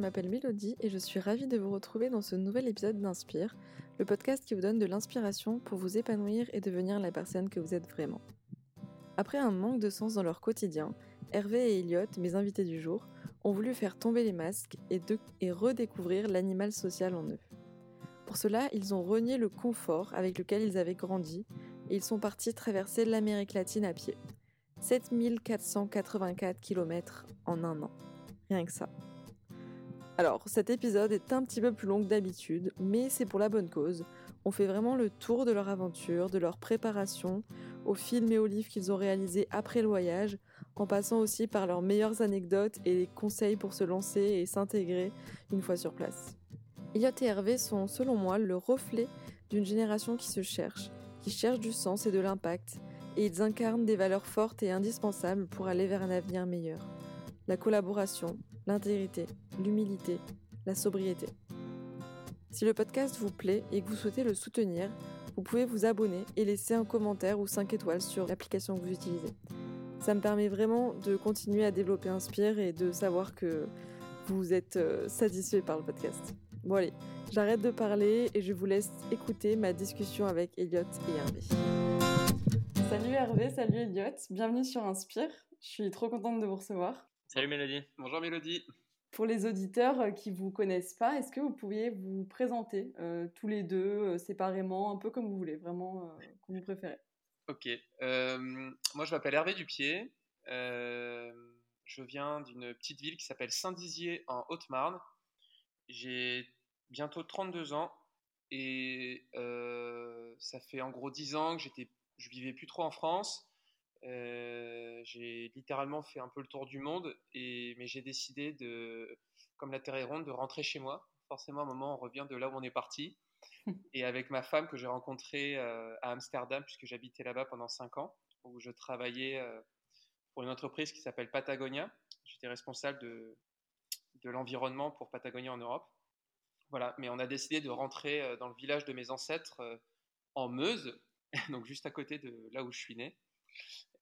m'appelle Mélodie et je suis ravie de vous retrouver dans ce nouvel épisode d'Inspire, le podcast qui vous donne de l'inspiration pour vous épanouir et devenir la personne que vous êtes vraiment. Après un manque de sens dans leur quotidien, Hervé et Elliot, mes invités du jour, ont voulu faire tomber les masques et, et redécouvrir l'animal social en eux. Pour cela, ils ont renié le confort avec lequel ils avaient grandi et ils sont partis traverser l'Amérique latine à pied. 7484 km en un an. Rien que ça. Alors, cet épisode est un petit peu plus long que d'habitude, mais c'est pour la bonne cause. On fait vraiment le tour de leur aventure, de leur préparation, aux films et aux livres qu'ils ont réalisés après le voyage, en passant aussi par leurs meilleures anecdotes et les conseils pour se lancer et s'intégrer une fois sur place. Elliot et Hervé sont, selon moi, le reflet d'une génération qui se cherche, qui cherche du sens et de l'impact, et ils incarnent des valeurs fortes et indispensables pour aller vers un avenir meilleur. La collaboration, l'intégrité, l'humilité, la sobriété. Si le podcast vous plaît et que vous souhaitez le soutenir, vous pouvez vous abonner et laisser un commentaire ou 5 étoiles sur l'application que vous utilisez. Ça me permet vraiment de continuer à développer Inspire et de savoir que vous êtes euh, satisfait par le podcast. Bon allez, j'arrête de parler et je vous laisse écouter ma discussion avec Elliot et Hervé. Salut Hervé, salut Elliot, bienvenue sur Inspire. Je suis trop contente de vous recevoir. Salut Mélodie. Bonjour Mélodie. Pour les auditeurs euh, qui ne vous connaissent pas, est-ce que vous pourriez vous présenter euh, tous les deux euh, séparément, un peu comme vous voulez, vraiment comme vous préférez? Ok. moi, je m'appelle Hervé Dupier. je viens d'une petite ville qui s'appelle Saint-Dizier en Haute-Marne. J'ai bientôt 32 ans et ça fait en gros 10 ans que j'étais, je vivais plus trop en France. Euh, j'ai littéralement fait un peu le tour du monde, et, mais j'ai décidé de, comme la Terre est ronde, de rentrer chez moi. Forcément, à un moment, on revient de là où on est parti. Et avec ma femme que j'ai rencontrée euh, à Amsterdam, puisque j'habitais là-bas pendant 5 ans, où je travaillais euh, pour une entreprise qui s'appelle Patagonia. J'étais responsable de, de l'environnement pour Patagonia en Europe. Voilà, mais on a décidé de rentrer dans le village de mes ancêtres en Meuse, donc juste à côté de là où je suis né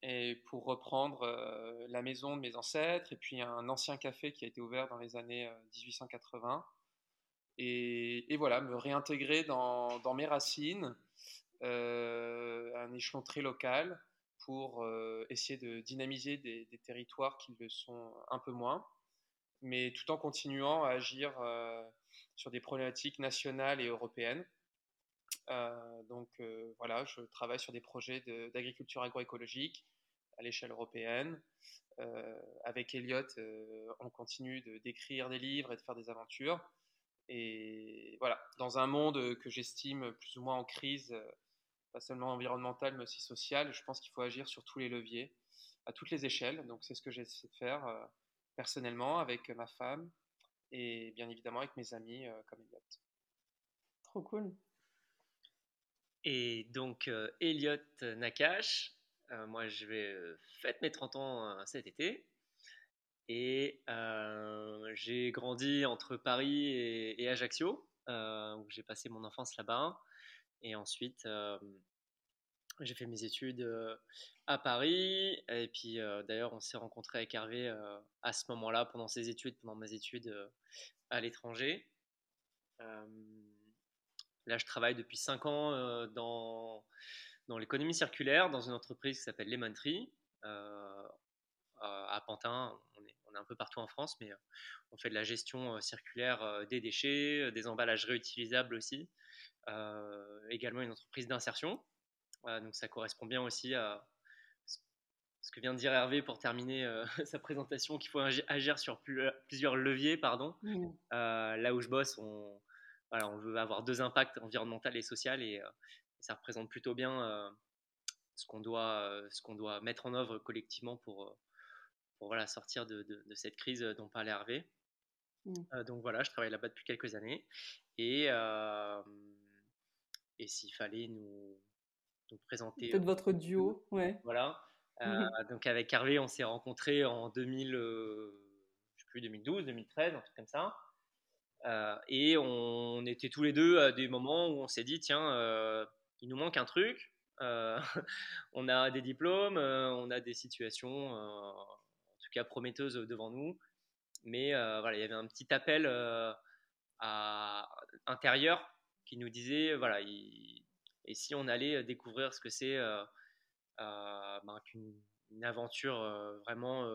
et pour reprendre euh, la maison de mes ancêtres et puis un ancien café qui a été ouvert dans les années 1880. Euh, et, voilà, me réintégrer dans, mes racines, euh, un échelon très local pour essayer de dynamiser des, territoires qui le sont un peu moins, mais tout en continuant à agir sur des problématiques nationales et européennes. Euh, donc euh, voilà, je travaille sur des projets d'agriculture agroécologique à l'échelle européenne. Euh, avec Elliot, on continue d'écrire des livres et de faire des aventures. Et voilà, dans un monde que j'estime plus ou moins en crise, pas seulement environnementale, mais aussi sociale, je pense qu'il faut agir sur tous les leviers, à toutes les échelles. Donc c'est ce que j'essaie de faire personnellement avec ma femme et bien évidemment avec mes amis comme Elliot. Trop cool. Et donc, euh, Elliot Nakash, euh, moi je vais euh, fêter mes 30 ans cet été. Et j'ai grandi entre Paris et, Ajaccio, où j'ai passé mon enfance là-bas. Et ensuite, j'ai fait mes études à Paris. Et puis, d'ailleurs, on s'est rencontré avec Hervé à ce moment-là, pendant ses études, pendant mes études à l'étranger. Là, je travaille depuis 5 ans euh, dans, dans l'économie circulaire, dans une entreprise qui s'appelle Lemon Tree, euh, à Pantin. On est, on est, un peu partout en France, mais euh, on fait de la gestion circulaire des déchets, des emballages réutilisables aussi. également une entreprise d'insertion. donc ça correspond bien aussi à ce que vient de dire Hervé pour terminer sa présentation, qu'il faut agir sur plusieurs leviers. Pardon. Mmh. là où je bosse, on, voilà, on veut avoir deux impacts environnemental et social et, euh, ça représente plutôt bien euh, ce qu'on doit, euh, ce qu'on doit mettre en œuvre collectivement pour, pour voilà, sortir de, de, cette crise dont parlait Hervé. Mmh. donc voilà, je travaille là-bas depuis quelques années et, et s'il fallait nous, nous présenter. Peut-être votre duo, ouais. Voilà. Mmh. donc avec Hervé, on s'est rencontrés en 2000, je sais plus, 2012, 2013, un truc comme ça. Euh, et on était tous les deux à des moments où on s'est dit, tiens, euh, il nous manque un truc. Euh, on a des diplômes, on a des situations, en tout cas prometteuses devant nous, mais voilà, il y avait un petit appel intérieur qui nous disait voilà, et si on allait découvrir ce que c'est ben, qu'une aventure vraiment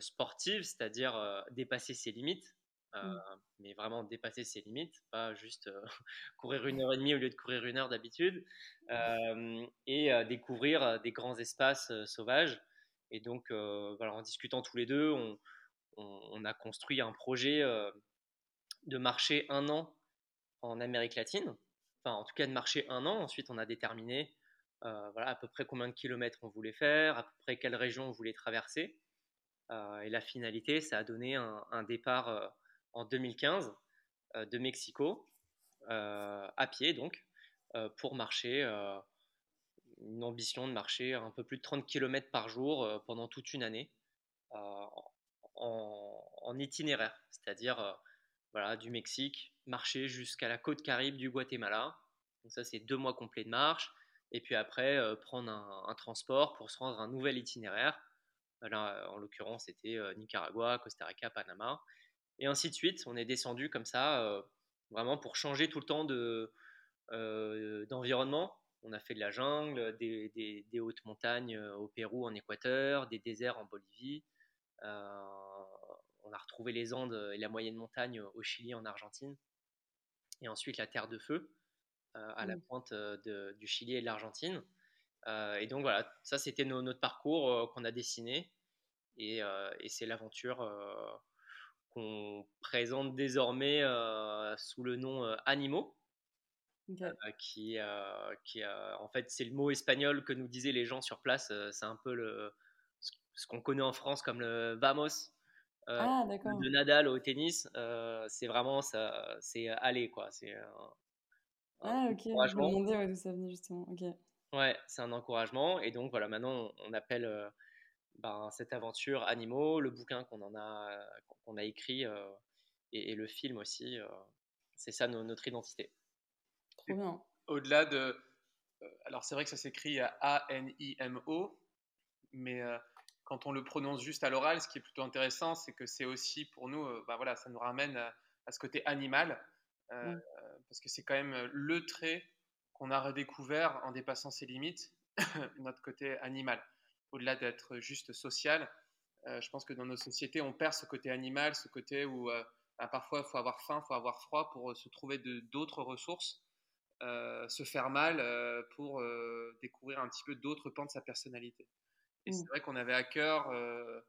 sportive, c'est-à-dire dépasser ses limites. Mmh. mais vraiment dépasser ses limites, pas juste courir une heure et demie au lieu de courir une heure d'habitude, et découvrir des grands espaces sauvages. Et donc, voilà, en discutant tous les deux, on, on, a construit un projet de marcher un an en Amérique latine, enfin en tout cas de marcher un an. Ensuite, on a déterminé voilà, à peu près combien de kilomètres on voulait faire, à peu près quelle région on voulait traverser. et la finalité, ça a donné un, un départ en 2015 de Mexico, à pied donc, pour marcher une ambition de marcher un peu plus de 30 km par jour pendant toute une année en, itinéraire, c'est-à-dire voilà, du Mexique, marcher jusqu'à la côte caribe du Guatemala. Donc ça, c'est deux mois complets de marche. Et puis après, prendre un, transport pour se rendre à un nouvel itinéraire. Là, en l'occurrence, c'était Nicaragua, Costa Rica, Panama. Et ainsi de suite. On est descendu comme ça, vraiment pour changer tout le temps de, d'environnement. On a fait de la jungle, des, des, hautes montagnes au Pérou, en Équateur, des déserts en Bolivie. on a retrouvé les Andes et la moyenne montagne au Chili, en Argentine. Et ensuite la Terre de Feu, à la mmh. pointe du Chili et de l'Argentine. et donc voilà, ça c'était notre parcours qu'on a dessiné. Et, et c'est l'aventure qu'on présente désormais sous le nom Animaux. qui, qui en fait, c'est le mot espagnol que nous disaient les gens sur place. c'est un peu le, ce qu'on connaît en France comme le vamos. Ah, de Nadal au tennis, c'est vraiment ça, c'est aller quoi. C'est ah, ok. Je me demandais d'où ça venait justement. Ok. Ouais, c'est un encouragement. Et donc voilà, maintenant on appelle ben, cette aventure Animaux, le bouquin qu'on en a, qu'on a écrit et, le film aussi. c'est ça notre identité. Trop bien. Au-delà de. alors c'est vrai que ça s'écrit A-N-I-M-O, mais quand on le prononce juste à l'oral, ce qui est plutôt intéressant, c'est que c'est aussi pour nous, bah voilà, ça nous ramène à, ce côté animal, parce que c'est quand même le trait qu'on a redécouvert en dépassant ses limites, notre côté animal. Au-delà d'être juste social, je pense que dans nos sociétés, on perd ce côté animal, ce côté où bah, parfois il faut avoir faim, il faut avoir froid pour se trouver d'autres ressources, se faire mal pour découvrir un petit peu d'autres pans de sa personnalité. Et c'est mmh. vrai qu'on avait à cœur, euh,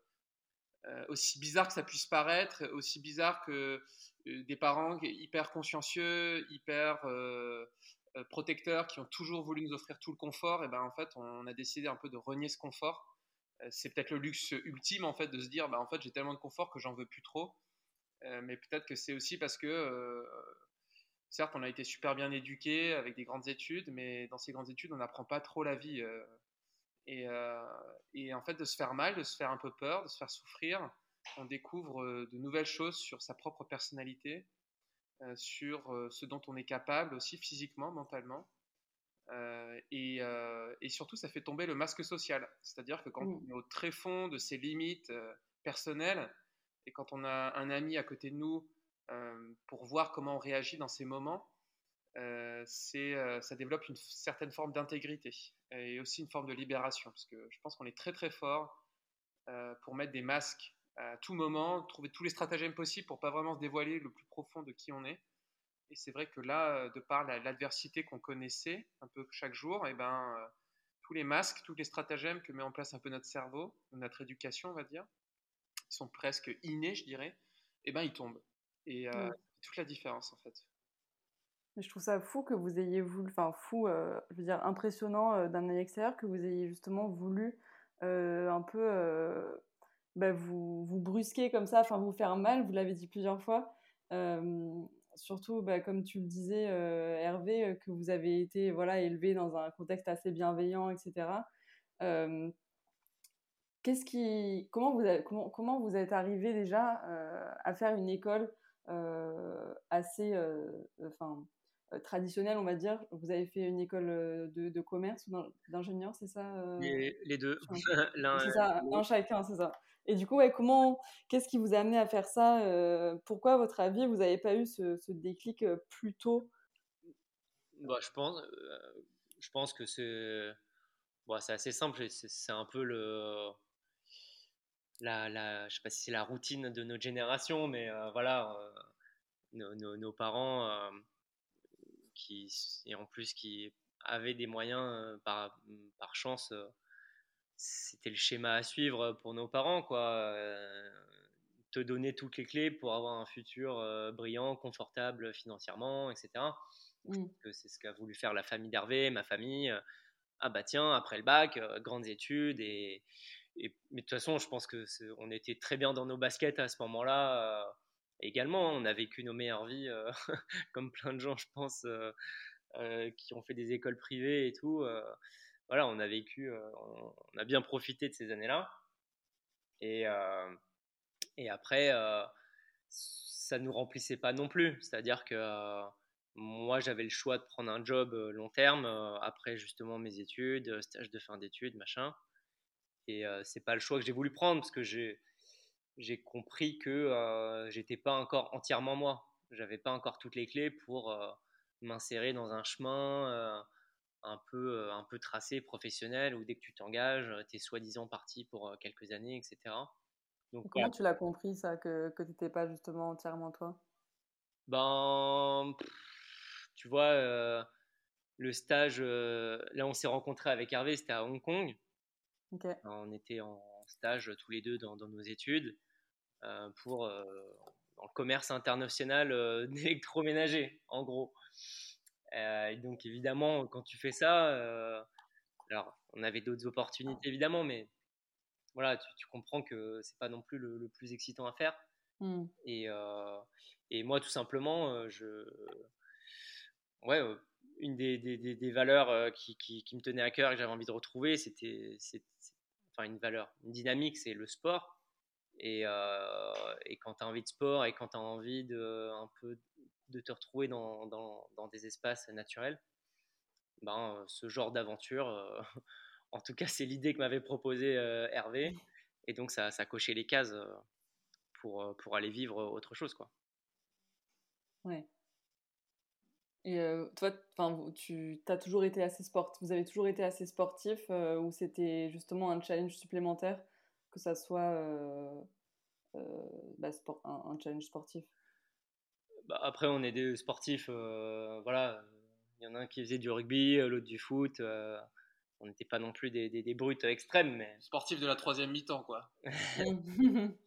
euh, aussi bizarre que ça puisse paraître, aussi bizarre que euh, des parents hyper consciencieux, hyper protecteurs, qui ont toujours voulu nous offrir tout le confort, et ben en fait, on a décidé un peu de renier ce confort. C'est peut-être le luxe ultime en fait de se dire, ben, en fait, j'ai tellement de confort que j'en veux plus trop. mais peut-être que c'est aussi parce que certes, on a été super bien éduqués avec des grandes études, mais dans ces grandes études, on n'apprend pas trop la vie. Euh, et, en fait, de se faire mal, de se faire un peu peur, de se faire souffrir, on découvre euh, de nouvelles choses sur sa propre personnalité, euh, sur ce dont on est capable aussi physiquement, mentalement. et, surtout, ça fait tomber le masque social. C'est-à-dire que quand mmh. on est au très fond de ses limites personnelles, et quand on a un ami à côté de nous pour voir comment on réagit dans ces moments, euh, euh, ça développe une certaine forme d'intégrité et aussi une forme de libération, parce que je pense qu'on est très très fort euh, pour mettre des masques à tout moment, trouver tous les stratagèmes possibles pour pas vraiment se dévoiler le plus profond de qui on est. Et c'est vrai que là, de par l'adversité qu'on connaissait un peu chaque jour, et eh ben, tous les masques, tous les stratagèmes que met en place un peu notre cerveau, notre éducation, on va dire, ils sont presque innés, je dirais, et eh ben, ils tombent. Et toute la différence, en fait. Mais je trouve ça fou que vous ayez voulu, enfin fou, euh, je veux dire impressionnant euh, d'un œil extérieur, que vous ayez justement voulu euh, un peu bah, vous, vous brusquer comme ça, vous faire mal, vous l'avez dit plusieurs fois. surtout, bah, comme tu le disais, Hervé, que vous avez été voilà, élevé dans un contexte assez bienveillant, etc. Qu'est-ce qui, comment, vous comment vous êtes arrivé déjà à faire une école assez, enfin, traditionnelle, on va dire. Vous avez fait une école de, commerce ou d'ingénieur, c'est ça les, deux. c'est ça, un chacun, c'est ça. Et du coup, comment, qu'est-ce qui vous a amené à faire ça Pourquoi, à votre avis, vous n'avez pas eu ce, déclic plus tôt? Bah, je, pense, je pense que c'est bon, assez simple. C'est un peu le. La, la, je sais pas si c'est la routine de notre génération, mais voilà, nos, parents qui, et en plus qui avaient des moyens par, par chance c'était le schéma à suivre pour nos parents, quoi. Euh, te donner toutes les clés pour avoir un futur euh, brillant, confortable financièrement, etc. Mmh. C'est ce qu'a voulu faire la famille d'Hervé, ma famille. Ah bah tiens, après le bac, euh, grandes études et, mais de toute façon, je pense que on était très bien dans nos baskets à ce moment-là. Également, on a vécu nos meilleures vies, comme plein de gens, je pense, qui ont fait des écoles privées et tout voilà, on a vécu, euh, on, a bien profité de ces années-là. Et, euh, après, euh, ça ne nous remplissait pas non plus. C'est-à-dire que moi, j'avais le choix de prendre un job long terme après justement mes études, stage de fin d'études, machin. Et c'est pas le choix que j'ai voulu prendre parce que j'ai j'ai compris que j'étais pas encore entièrement moi. J'avais pas encore toutes les clés pour m'insérer dans un chemin un peu, euh, un peu tracé, professionnel, où dès que tu t'engages, euh, tu es soi-disant parti pour euh, quelques années, etc. Donc, comment tu l'as compris, ça, que, que tu n'étais pas justement entièrement toi? Ben, tu vois, le stage, là on s'est rencontré avec Hervé, c'était à Hong Kong. On était en stage tous les deux dans, dans nos études pour le commerce international d'électroménager, en gros. Euh, donc évidemment, quand tu fais ça, euh, alors on avait d'autres opportunités évidemment, mais voilà, tu, comprends que c'est pas non plus le, plus excitant à faire. Mmh. Et, euh, et, moi, tout simplement, je, ouais, une des, des, des valeurs qui, qui, qui, me tenait à cœur et que j'avais envie de retrouver, c'était, enfin une valeur, une dynamique, c'est le sport. Et, et quand tu as envie de sport et quand tu as envie de un peu de te retrouver dans, dans, des espaces naturels, ben, euh, ce genre d'aventure, euh, en tout cas, c'est l'idée que m'avait proposé euh, Hervé. Et donc, ça, ça cochait les cases pour, pour aller vivre autre chose. Quoi. Ouais. Et toi, tu as toujours été assez sportif, vous avez toujours été assez sportif ou c'était justement un challenge supplémentaire, que ça soit bah, sport, un, challenge sportif bah, après, on est des sportifs, euh, voilà. Il y en a un qui faisait du rugby, euh, l'autre du foot. Euh, on n'était pas non plus des, des, brutes extrêmes, mais. Sportifs de la troisième mi-temps, quoi.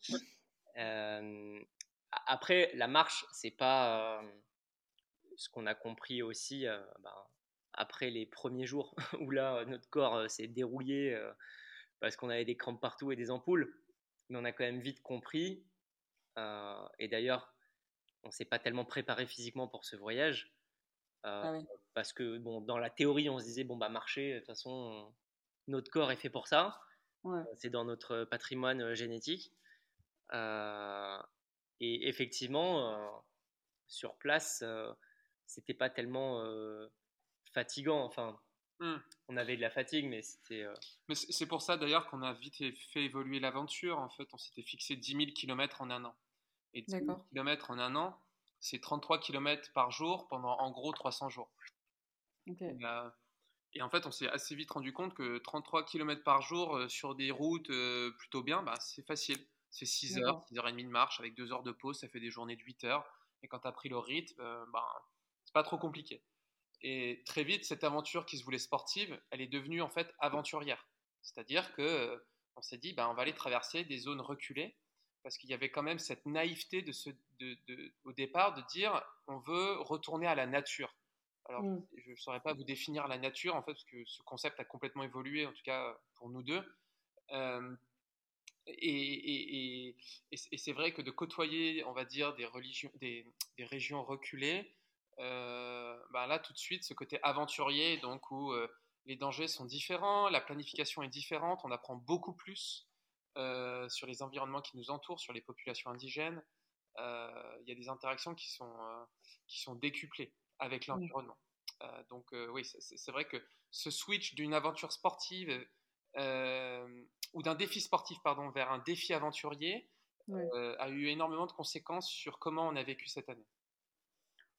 après, la marche, c'est pas ce qu'on a compris aussi bah, après les premiers jours où là, notre corps s'est dérouillé parce qu'on avait des crampes partout et des ampoules. Mais on a quand même vite compris. et d'ailleurs, on s'est pas tellement préparé physiquement pour ce voyage. Euh, ah parce que bon, dans la théorie, on se disait bon bah marcher, de toute façon, notre corps est fait pour ça. Euh, c'est dans notre patrimoine euh, génétique. et effectivement, sur place, c'était pas tellement fatigant. Enfin, mmh. on avait de la fatigue, mais c'était. Mais c'est pour ça d'ailleurs qu'on a vite fait évoluer l'aventure. En fait, on s'était fixé 10 000 km en un an. Et 10 km en un an, c'est 33 km par jour pendant en gros 300 jours. Et, en fait, on s'est assez vite rendu compte que 33 km par jour euh, sur des routes euh, plutôt bien, bah, c'est facile. C'est 6 heures, 6 heures et demie de marche avec 2 heures de pause, ça fait des journées de 8 heures. Et quand tu as pris le rythme, euh, bah, c'est pas trop compliqué. Et très vite, cette aventure qui se voulait sportive, elle est devenue en fait aventurière. C'est-à-dire que on s'est dit, bah, on va aller traverser des zones reculées parce qu'il y avait quand même cette naïveté de ce, de, au départ de dire on veut retourner à la nature. Alors, mm. je ne saurais pas vous définir la nature, en fait, parce que ce concept a complètement évolué, en tout cas pour nous deux. Euh, et, et, et, c'est vrai que de côtoyer, on va dire, des, religions, des, des régions reculées, euh, bah là, tout de suite, ce côté aventurier, donc où euh, les dangers sont différents, la planification est différente, on apprend beaucoup plus euh, sur les environnements qui nous entourent, sur les populations indigènes. Euh, il y a des interactions qui sont, euh, qui sont décuplées. avec l'environnement. donc oui, c'est vrai que ce switch d'une aventure sportive ou d'un défi sportif pardon, vers un défi aventurier a eu énormément de conséquences sur comment on a vécu cette année.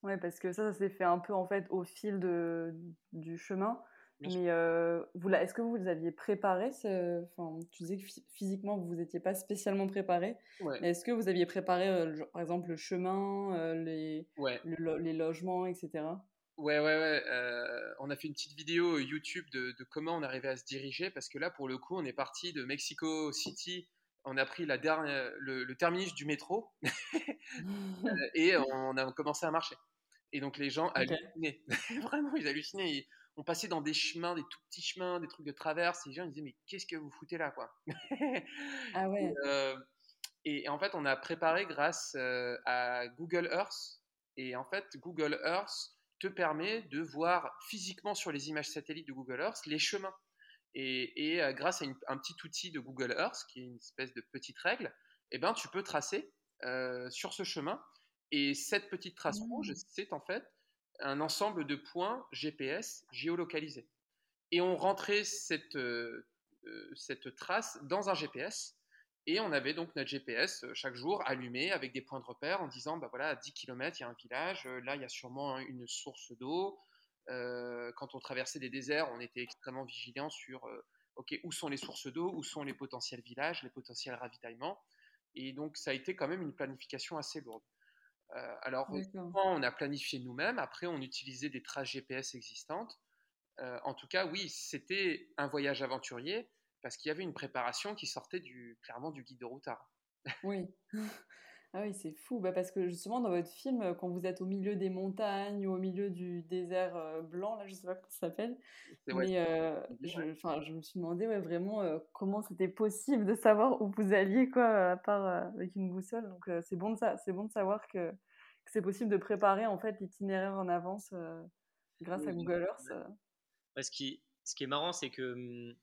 Oui, parce que ça, ça s'est fait un peu en fait au fil de, du chemin. mais vous, est-ce que vous les aviez préparé enfin, Tu disais que physiquement, vous n'étiez pas spécialement préparé. Mais est-ce que vous aviez préparé, par exemple, le chemin, les, les logements, etc. Ouais, ouais, ouais. on a fait une petite vidéo YouTube de, de, comment on arrivait à se diriger. Parce que là, pour le coup, on est parti de Mexico City. On a pris la dernière, le, le terminus du métro et on a commencé à marcher. Et donc les gens hallucinaient. Vraiment, ils hallucinaient. on passait dans des chemins, des tout petits chemins, des trucs de traverse. Et les gens ils disaient Mais qu'est-ce que vous foutez là quoi? Ah ouais. Euh, et, en fait, on a préparé grâce euh, à Google Earth. Et en fait, Google Earth te permet de voir physiquement sur les images satellites de Google Earth les chemins. Et, et euh, grâce à un petit outil de Google Earth, qui est une espèce de petite règle, eh ben, tu peux tracer sur ce chemin et cette petite trace rouge, mmh. c'est en fait un ensemble de points GPS géolocalisés. Et on rentrait cette, euh, euh, cette trace dans un GPS. Et on avait donc notre GPS euh, chaque jour allumé avec des points de repère en disant bah voilà, à 10 km, il y a un village, là, il y a sûrement une source d'eau. quand on traversait des déserts, on était extrêmement vigilant sur ok, où sont les sources d'eau, où sont les potentiels villages, les potentiels ravitaillements. Et donc, ça a été quand même une planification assez lourde. Euh, alors, on a planifié nous-mêmes. Après, on utilisait des traces GPS existantes. Euh, en tout cas, oui, c'était un voyage aventurier parce qu'il y avait une préparation qui sortait du, clairement du guide de routard. Oui. Ah oui, c'est fou. Bah parce que justement, dans votre film, quand vous êtes au milieu des montagnes ou au milieu du désert euh, blanc, là, je sais pas comment ça s'appelle, mais je, je, me suis demandé ouais, vraiment comment c'était possible de savoir où vous alliez, quoi, à part avec une boussole. Donc, c'est bon, de ça, bon de savoir que, que c'est possible de préparer en fait l'itinéraire en avance grâce à Google Earth. ce, qui, ce qui est marrant, c'est que mmh,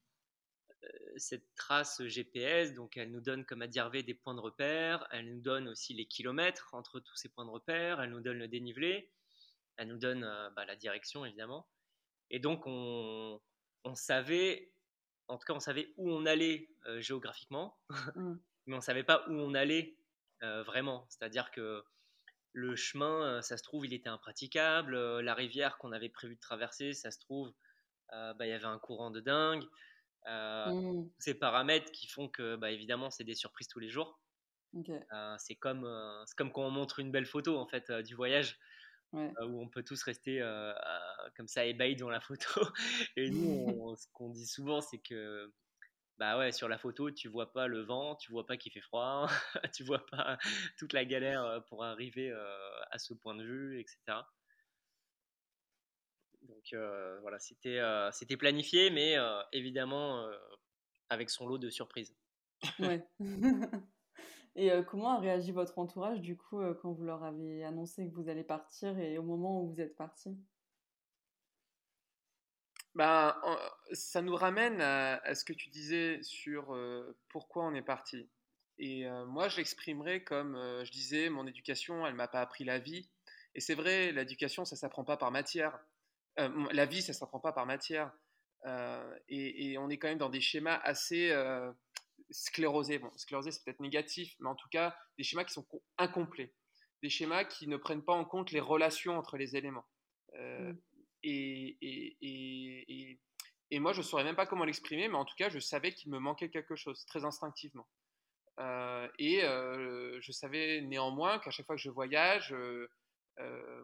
cette trace GPS, donc elle nous donne, comme a dit Hervé, des points de repère, elle nous donne aussi les kilomètres entre tous ces points de repère, elle nous donne le dénivelé, elle nous donne bah, la direction évidemment. Et donc on, savait, en tout cas on savait où on allait géographiquement, mmh. mais on savait pas où on allait vraiment. C'est-à-dire que le chemin, ça se trouve, il était impraticable, la rivière qu'on avait prévu de traverser, ça se trouve, bah, il y avait un courant de dingue. Euh, mmh. Ces paramètres qui font que, bah, évidemment, c'est des surprises tous les jours. Euh, c'est comme, euh, comme quand on montre une belle photo en fait du voyage. où on peut tous rester comme ça ébahis dans la photo. Et nous, ce qu'on dit souvent, c'est que bah ouais, sur la photo, tu vois pas le vent, tu vois pas qu'il fait froid, tu vois pas toute la galère pour arriver à ce point de vue, etc. Donc euh, voilà, c'était euh, c'était planifié, mais euh, évidemment avec son lot de surprises. Ouais. et comment a réagi votre entourage du coup quand vous leur avez annoncé que vous allez partir et au moment où vous êtes parti ben, ça nous ramène à, ce que tu disais sur pourquoi on est parti. Et moi, je l'exprimerais comme je disais, mon éducation, elle m'a pas appris la vie. Et c'est vrai, l'éducation, ça s'apprend pas par matière. Euh, la vie, ça ne s'apprend pas par matière. Euh, et, on est quand même dans des schémas assez euh, sclérosés. Bon, sclérosés, c'est peut-être négatif, mais en tout cas, des schémas qui sont incomplets. Des schémas qui ne prennent pas en compte les relations entre les éléments. Mm. et, et, moi, je ne saurais même pas comment l'exprimer, mais en tout cas, je savais qu'il me manquait quelque chose, très instinctivement. et je savais néanmoins qu'à chaque fois que je voyage,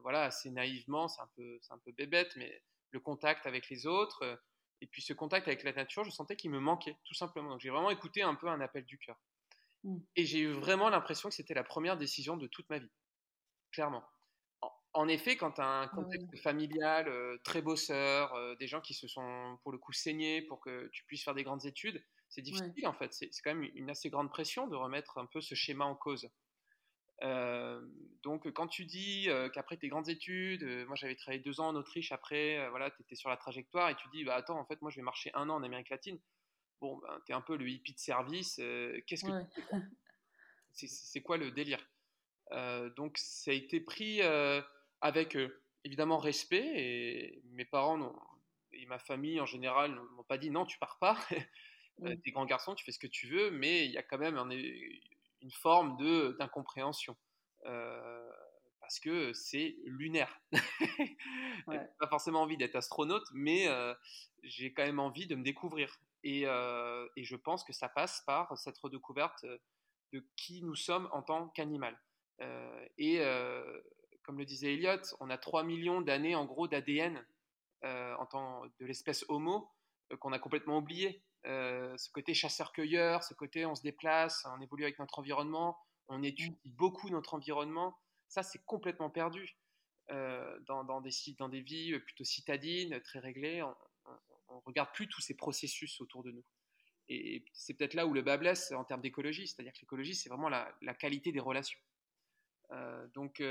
voilà, assez naïvement, c'est un, peu, un peu bébête, mais le contact avec les autres, euh, et puis ce contact avec la nature, je sentais qu'il me manquait, tout simplement. Donc j'ai vraiment écouté un peu un appel du cœur. Mmh. Et j'ai eu vraiment l'impression que c'était la première décision de toute ma vie, clairement. En, effet, quand tu as un contexte familial euh, très bosseur, des gens qui se sont pour le coup saignés pour que tu puisses faire des grandes études, c'est difficile en fait. C'est quand même une assez grande pression de remettre un peu ce schéma en cause. Donc quand tu dis qu'après tes grandes études, moi j'avais travaillé deux ans en Autriche, après voilà, tu étais sur la trajectoire et tu dis bah attends en fait moi je vais marcher un an en Amérique latine. Bon ben tu es un peu le hippie de service, qu'est-ce que c'est quoi le délire? Donc ça a été pris avec évidemment respect, et mes parents et ma famille en général ne m'ont pas dit non, tu pars pas. Euh, t'es grand garçon, tu fais ce que tu veux, mais il y a quand même une forme d'incompréhension. Euh, parce que c'est lunaire. Ouais. pas forcément envie d'être astronaute, mais euh, j'ai quand même envie de me découvrir. Et, et, je pense que ça passe par cette redécouverte de qui nous sommes en tant qu'animal. et comme le disait Elliot, on a 3 millions d'années en gros d'ADN en tant de l'espèce Homo qu'on a complètement oublié. Euh, ce côté chasseur-cueilleur, ce côté on se déplace, on évolue avec notre environnement, on étudie mm. beaucoup notre environnement, ça c'est complètement perdu. Euh, dans, dans, des, dans des vies plutôt citadines, très réglées, on ne regarde plus tous ces processus autour de nous. Et c'est peut-être là où le bas blesse en termes d'écologie, c'est-à-dire que l'écologie, c'est vraiment la, la, qualité des relations. Euh, donc,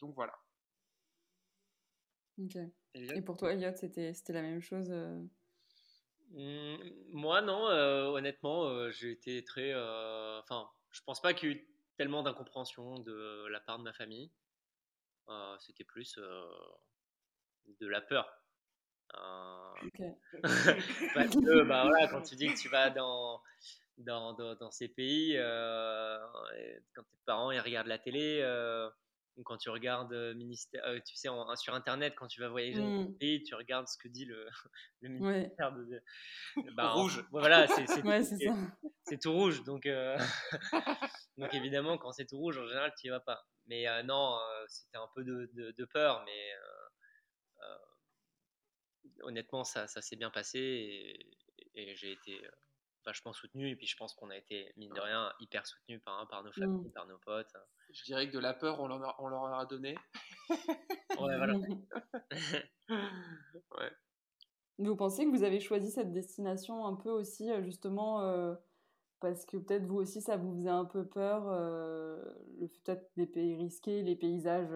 donc voilà. Et pour toi, Elliot, c'était la même chose moi, non, euh, honnêtement, euh, j'ai été très. Euh, enfin, je pense pas qu'il y ait eu tellement d'incompréhension de la part de ma famille. C'était plus de la peur. Parce que, bah voilà, quand tu dis que tu vas dans, dans, dans, ces pays, quand tes parents ils regardent la télé, ou quand tu regardes euh, ministère, euh, tu sais, sur Internet, quand tu vas voyager dans un mmh. pays, tu regardes ce que dit le, le ministère de, bah, rouge. voilà, c'est tout rouge. Donc, euh, donc évidemment, quand c'est tout rouge, en général, tu n'y vas pas. Mais non, c'était un peu de, de, peur, mais honnêtement, ça, ça s'est bien passé et, et j'ai été vachement soutenu et puis je pense qu'on a été mine de rien hyper soutenu par, par nos familles, mmh. par nos potes. Je dirais que de la peur on leur a, on leur a donné. ouais voilà. ouais. Vous pensez que vous avez choisi cette destination un peu aussi euh, justement euh, parce que peut-être vous aussi ça vous faisait un peu peur euh, le peut-être des pays risqués, les paysages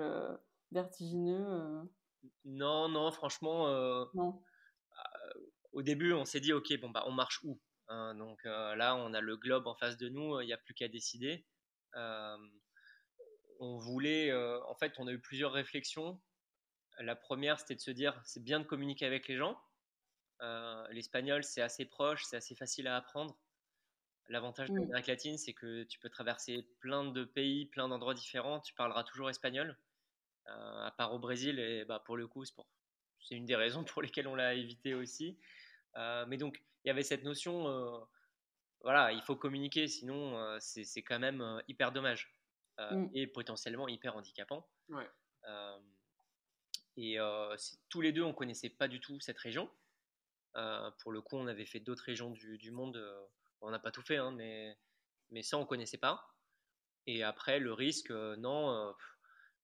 vertigineux. Non non franchement. Non. Au début, on s'est dit, ok, bon bah, on marche où? Hein, donc euh, là, on a le globe en face de nous, il n'y a plus qu'à décider. On voulait, en fait, on a eu plusieurs réflexions. La première, c'était de se dire, c'est bien de communiquer avec les gens. L'espagnol, c'est assez proche, c'est assez facile à apprendre. L'avantage de mmh. l'Amérique latine, c'est que tu peux traverser plein de pays, plein d'endroits différents, tu parleras toujours espagnol, à part au Brésil, et bah, pour le coup, c'est une des raisons pour lesquelles on l'a évité aussi. Mais donc, il y avait cette notion, euh, voilà, il faut communiquer, sinon euh, c'est quand même euh, hyper dommage mmh. et potentiellement hyper handicapant. et tous les deux, on connaissait pas du tout cette région. pour le coup, on avait fait d'autres régions du, monde. on n'a pas tout fait, hein, mais, mais ça, on connaissait pas. Et après, le risque, non.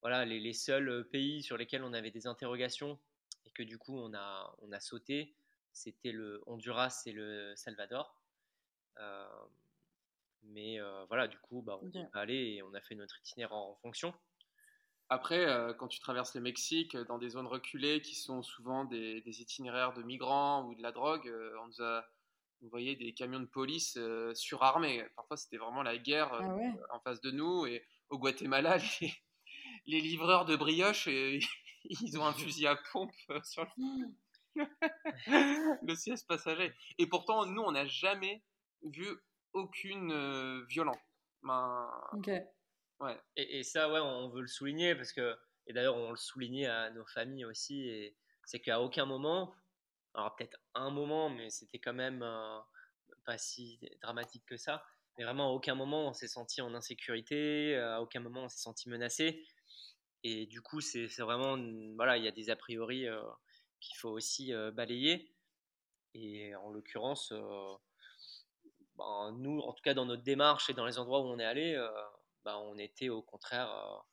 voilà, les, les, seuls pays sur lesquels on avait des interrogations et que du coup on a, on a sauté, c'était le Honduras et le Salvador. Euh, mais euh, voilà, du coup, bah, on est allé et on a fait notre itinéraire en fonction. Après, euh, quand tu traverses le Mexique dans des zones reculées qui sont souvent des, itinéraires de migrants ou de la drogue, on nous a, vous voyez, des camions de police surarmés. Parfois, c'était vraiment la guerre ah en face de nous. Et au Guatemala, les, livreurs de brioche, ils ont un fusil à pompe sur le, le siège passager. Et pourtant, nous, on n'a jamais vu aucune euh, violence. Ben, ok. Ouais. Et, ça, ouais, on veut le souligner parce que, et d'ailleurs, on le soulignait à nos familles aussi, et c'est qu'à aucun moment, alors peut-être un moment, mais c'était quand même euh, pas si dramatique que ça, mais vraiment à aucun moment on s'est senti en insécurité, à aucun moment on s'est senti menacé. Et du coup, c'est vraiment, voilà, il y a des a priori euh, qu'il faut aussi balayer. Et en l'occurrence, ben, nous, en tout cas dans notre démarche et dans les endroits où on est allé, ben, on était au contraire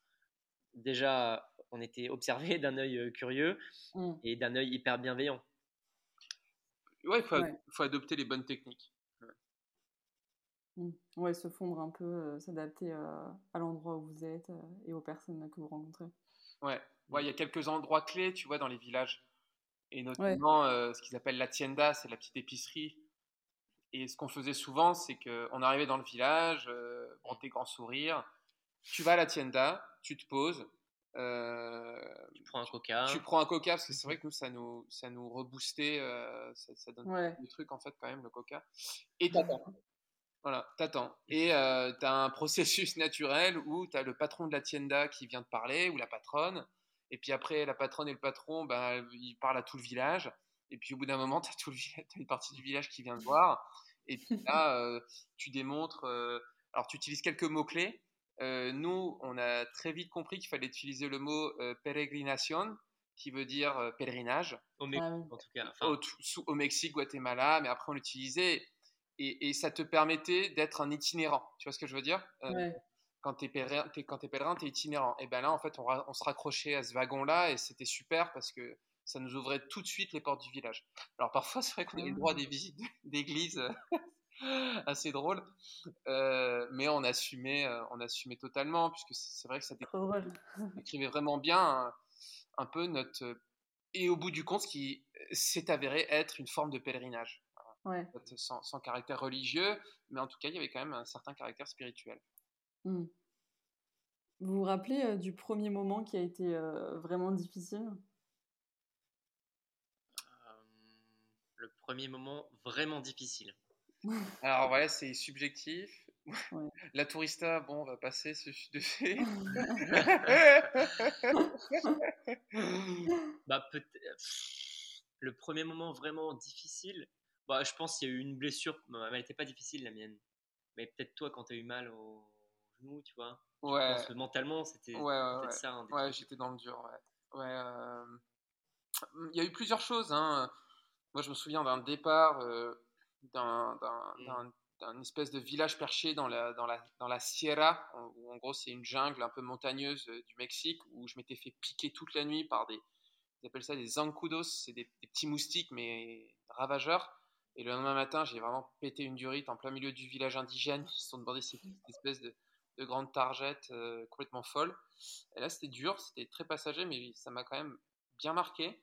déjà, on était observé d'un œil curieux mmh. et d'un œil hyper bienveillant. Ouais, il faut, adopter les bonnes techniques. Mmh. Ouais, se fondre un peu, s'adapter à l'endroit où vous êtes et aux personnes que vous rencontrez. Ouais, il y a quelques endroits clés, tu vois, dans les villages. Et notamment euh, ce qu'ils appellent la tienda, c'est la petite épicerie. Et ce qu'on faisait souvent, c'est qu'on arrivait dans le village, euh, on tes grands sourires, tu vas à la tienda, tu te poses, tu prends un coca. Tu prends un coca parce que c'est vrai que nous ça nous ça nous reboostait, ça, ça, donne ouais. des trucs en fait quand même le coca. Et t'attends. Voilà, t'attends. Et tu as un processus naturel où tu as le patron de la tienda qui vient te parler ou la patronne. Et puis après, la patronne et le patron, ben, ils parlent à tout le village. Et puis au bout d'un moment, tu as, une partie du village qui vient te voir. Et puis là, tu démontres. alors, tu utilises quelques mots-clés. nous, on a très vite compris qu'il fallait utiliser le mot peregrination, qui veut dire pèlerinage. Au Mexique, en tout cas. Au, Mexique, Guatemala, mais après, on l'utilisait. Et, et, ça te permettait d'être un itinérant. Tu vois ce que je veux dire? Quand tu es pèlerin, quand tu es pèlerin, tu es itinérant. Et ben là, en fait, on, on se raccrochait à ce wagon-là et c'était super parce que ça nous ouvrait tout de suite les portes du village. Alors parfois, c'est vrai qu'on a eu le droit à des ah. visites d'église assez drôles, euh, mais on assumait, euh, on assumait totalement puisque c'est vrai que ça décrivait vraiment bien un, peu notre. Et au bout du compte, ce qui s'est avéré être une forme de pèlerinage. Sans, sans, caractère religieux, mais en tout cas, il y avait quand même un certain caractère spirituel. Mmh. Vous vous rappelez du premier moment qui a été vraiment difficile? Le premier moment vraiment difficile. Alors ouais, c'est subjectif. La tourista, bon, on va passer ce dessus. bah le premier moment vraiment difficile. Bah, je pense qu'il y a eu une blessure. Elle n'était pas difficile la mienne. Mais peut-être toi quand tu as eu mal au tu vois. Ouais. mentalement, c'était ouais, ouais, ça. ouais, j'étais dans le dur, ouais. euh, Il y a eu plusieurs choses. Hein. Moi, je me souviens d'un départ euh, d'un d'un espèce de village perché dans la, dans la, dans la Sierra, où en gros c'est une jungle un peu montagneuse euh, du Mexique, où je m'étais fait piquer toute la nuit par des, ils appellent ça des zancudos, c'est des, petits moustiques mais ravageurs. Et le lendemain matin, j'ai vraiment pété une durite en plein milieu du village indigène, qui se sont demandé cette espèce de, de grandes targettes euh, complètement folles. Et là, c'était dur, c'était très passager, mais ça m'a quand même bien marqué.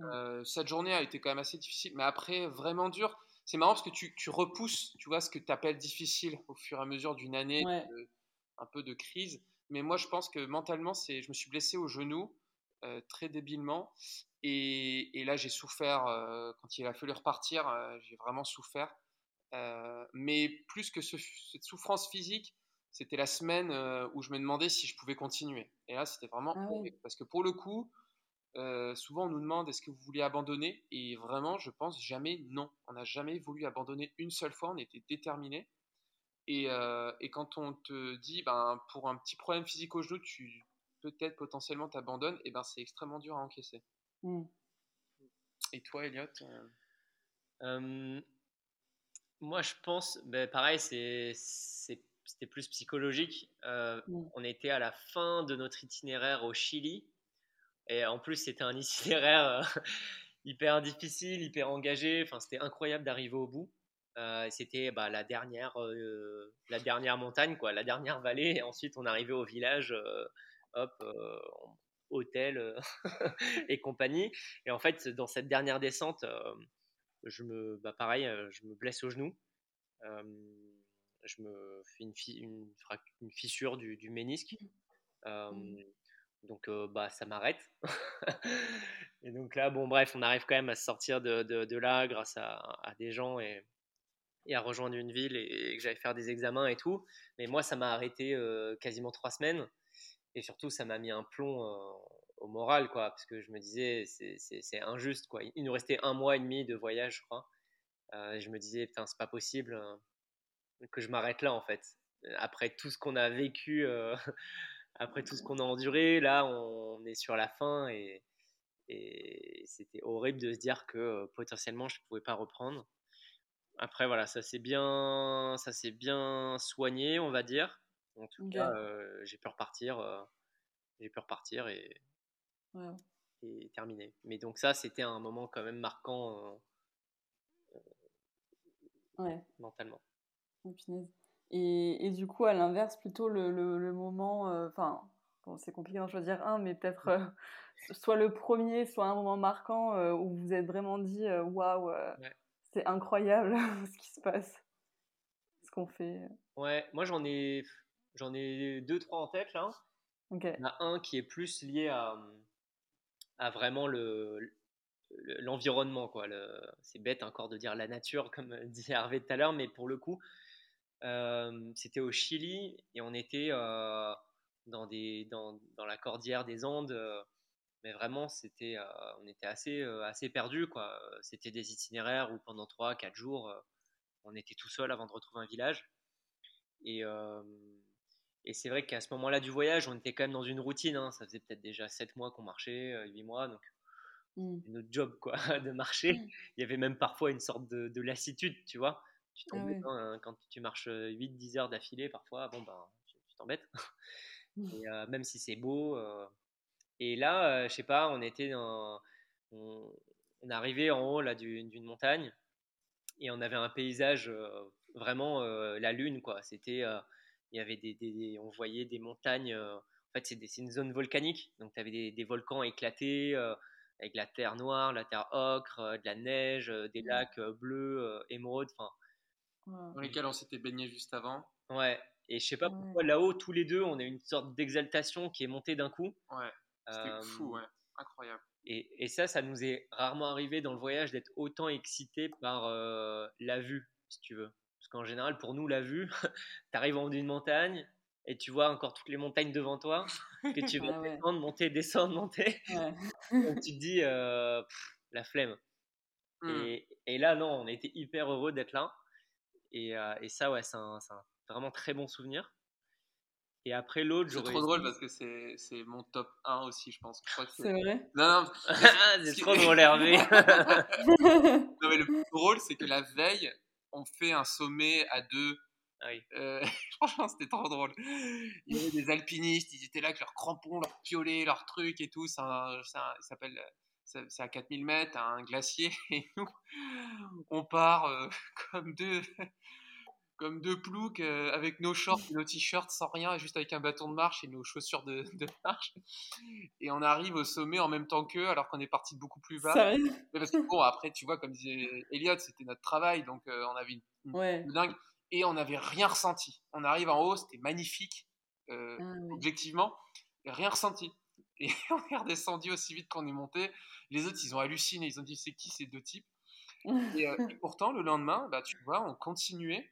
Euh, cette journée a été quand même assez difficile, mais après, vraiment dur. C'est marrant parce que tu, tu repousses, tu vois, ce que tu appelles difficile au fur et à mesure d'une année, un peu de crise. Mais moi, je pense que mentalement, c'est, je me suis blessé au genou euh, très débilement. Et, et là, j'ai souffert, quand il a fallu repartir, j'ai vraiment souffert. mais plus que cette souffrance physique, c'était la semaine euh, où je me demandais si je pouvais continuer. Et là, c'était vraiment ah parce que pour le coup, euh, souvent on nous demande est-ce que vous voulez abandonner? Et vraiment, je pense jamais non. On n'a jamais voulu abandonner une seule fois. On était déterminés. Et, euh, et, quand on te dit ben pour un petit problème physique au genou, tu peut-être potentiellement t'abandonnes, et ben c'est extrêmement dur à encaisser. Mmh. Et toi, Elliot Moi, je pense, ben, pareil, c'est c'était plus psychologique. Euh, mmh. On était à la fin de notre itinéraire au Chili. Et en plus, c'était un itinéraire euh, hyper difficile, hyper engagé. Enfin, c'était incroyable d'arriver au bout. Euh, c'était bah, la, dernière, la dernière montagne, quoi, la dernière vallée. Et ensuite, on arrivait au village, hop, hôtel et compagnie. Et en fait, dans cette dernière descente, je me, bah, pareil, je me blesse au genou je me fais une, une, une fissure du, du ménisque. Mmh. donc bah ça m'arrête. et donc là, bon bref, on arrive quand même à sortir de, de, là grâce à, à, des gens et, et, à rejoindre une ville et, que j'allais faire des examens et tout. Mais moi, ça m'a arrêté quasiment trois semaines. Et surtout, ça m'a mis un plomb au moral, quoi, parce que je me disais, c'est injuste, quoi. Il nous restait un mois et demi de voyage, je crois. et je me disais, putain, c'est pas possible que je m'arrête là en fait. Après tout ce qu'on a vécu, euh, après tout ce qu'on a enduré, là on est sur la fin et, et c'était horrible de se dire que euh, potentiellement je ne pouvais pas reprendre. Après voilà, ça s'est bien, ça s'est bien soigné, on va dire. En tout cas, euh, j'ai pu repartir, j'ai pu repartir et, et terminer. Mais donc ça, c'était un moment quand même marquant mentalement. Et, et, du coup, à l'inverse, plutôt le, le, moment, euh, enfin, c'est compliqué d'en choisir un, mais peut-être euh, soit le premier, soit un moment marquant euh, où vous êtes vraiment dit, waouh, c'est incroyable ce qui se passe, ce qu'on fait. Ouais, moi j'en ai, j'en ai deux, trois en tête là. Il y en a un qui est plus lié à, à vraiment le, l'environnement. quoi. c'est bête encore de dire la nature, comme disait Hervé tout à l'heure, mais pour le coup, c'était au Chili et on était euh, dans, des, dans, dans, la cordillère des Andes. Euh, mais vraiment, c'était, on était assez, assez perdus. Quoi. C'était des itinéraires où pendant 3-4 jours, on était tout seul avant de retrouver un village. Et, et c'est vrai qu'à ce moment-là du voyage, on était quand même dans une routine. Hein. Ça faisait peut-être déjà 7 mois qu'on marchait, 8 mois. Donc mmh. notre job quoi, de marcher. Mmh. Il y avait même parfois une sorte de, de lassitude, tu vois. Tu ah hein, quand tu marches 8-10 heures d'affilée, parfois, bon, ben, tu t'embêtes. Mmh. Et, même si c'est beau. Et là, je sais pas, on était dans. On, on arrivait en haut là d'une montagne et on avait un paysage vraiment la lune quoi. C'était, il y avait des, on voyait des montagnes. en fait, c'est une zone volcanique, donc tu avais des, des, volcans éclatés avec la terre noire, la terre ocre, de la neige, des mmh. lacs bleus, émeraudes, enfin dans lesquels on s'était baigné juste avant. Ouais, et je sais pas pourquoi là-haut, tous les deux, on a une sorte d'exaltation qui est montée d'un coup. Ouais, c'était fou, ouais, incroyable. Et, et, ça, ça nous est rarement arrivé dans le voyage d'être autant excité par la vue, si tu veux. Parce qu'en général, pour nous, la vue, tu arrives en haut d'une montagne et tu vois encore toutes les montagnes devant toi, que tu vas ah descendre, monter, descendre, monter. Donc tu te dis, la flemme. Mmh. Et, et, là, non, on a été hyper heureux d'être là. Euh, et, ça, ouais, c'est un, vraiment très bon souvenir. Et après l'autre, C'est trop drôle parce que c'est mon top 1 aussi, je pense. c'est vrai? Non, non. c'est trop drôle, Hervé. non, mais le plus drôle, c'est que la veille, on fait un sommet à deux. Ah oui. Euh, franchement, c'était trop drôle. Il y avait des alpinistes, ils étaient là avec leurs crampons, leurs piolets, leurs trucs et tout. Ça s'appelle c'est à 4000 mètres, à un glacier, et nous, on part euh, comme deux, comme deux ploucs euh, avec nos shorts, nos t-shirts sans rien, juste avec un bâton de marche et nos chaussures de, marche. Et on arrive au sommet en même temps qu'eux, alors qu'on est parti beaucoup plus bas. Mais parce que bon, après, tu vois, comme disait Elliot, c'était notre travail, donc euh, on avait une, dingue. Et on n'avait rien ressenti. On arrive en haut, c'était magnifique, ah objectivement, rien ressenti. Et on est redescendu aussi vite qu'on est monté. Les autres, ils ont halluciné. Ils ont dit, c'est qui ces deux types? Et, euh, et, pourtant, le lendemain, bah, tu vois, on continuait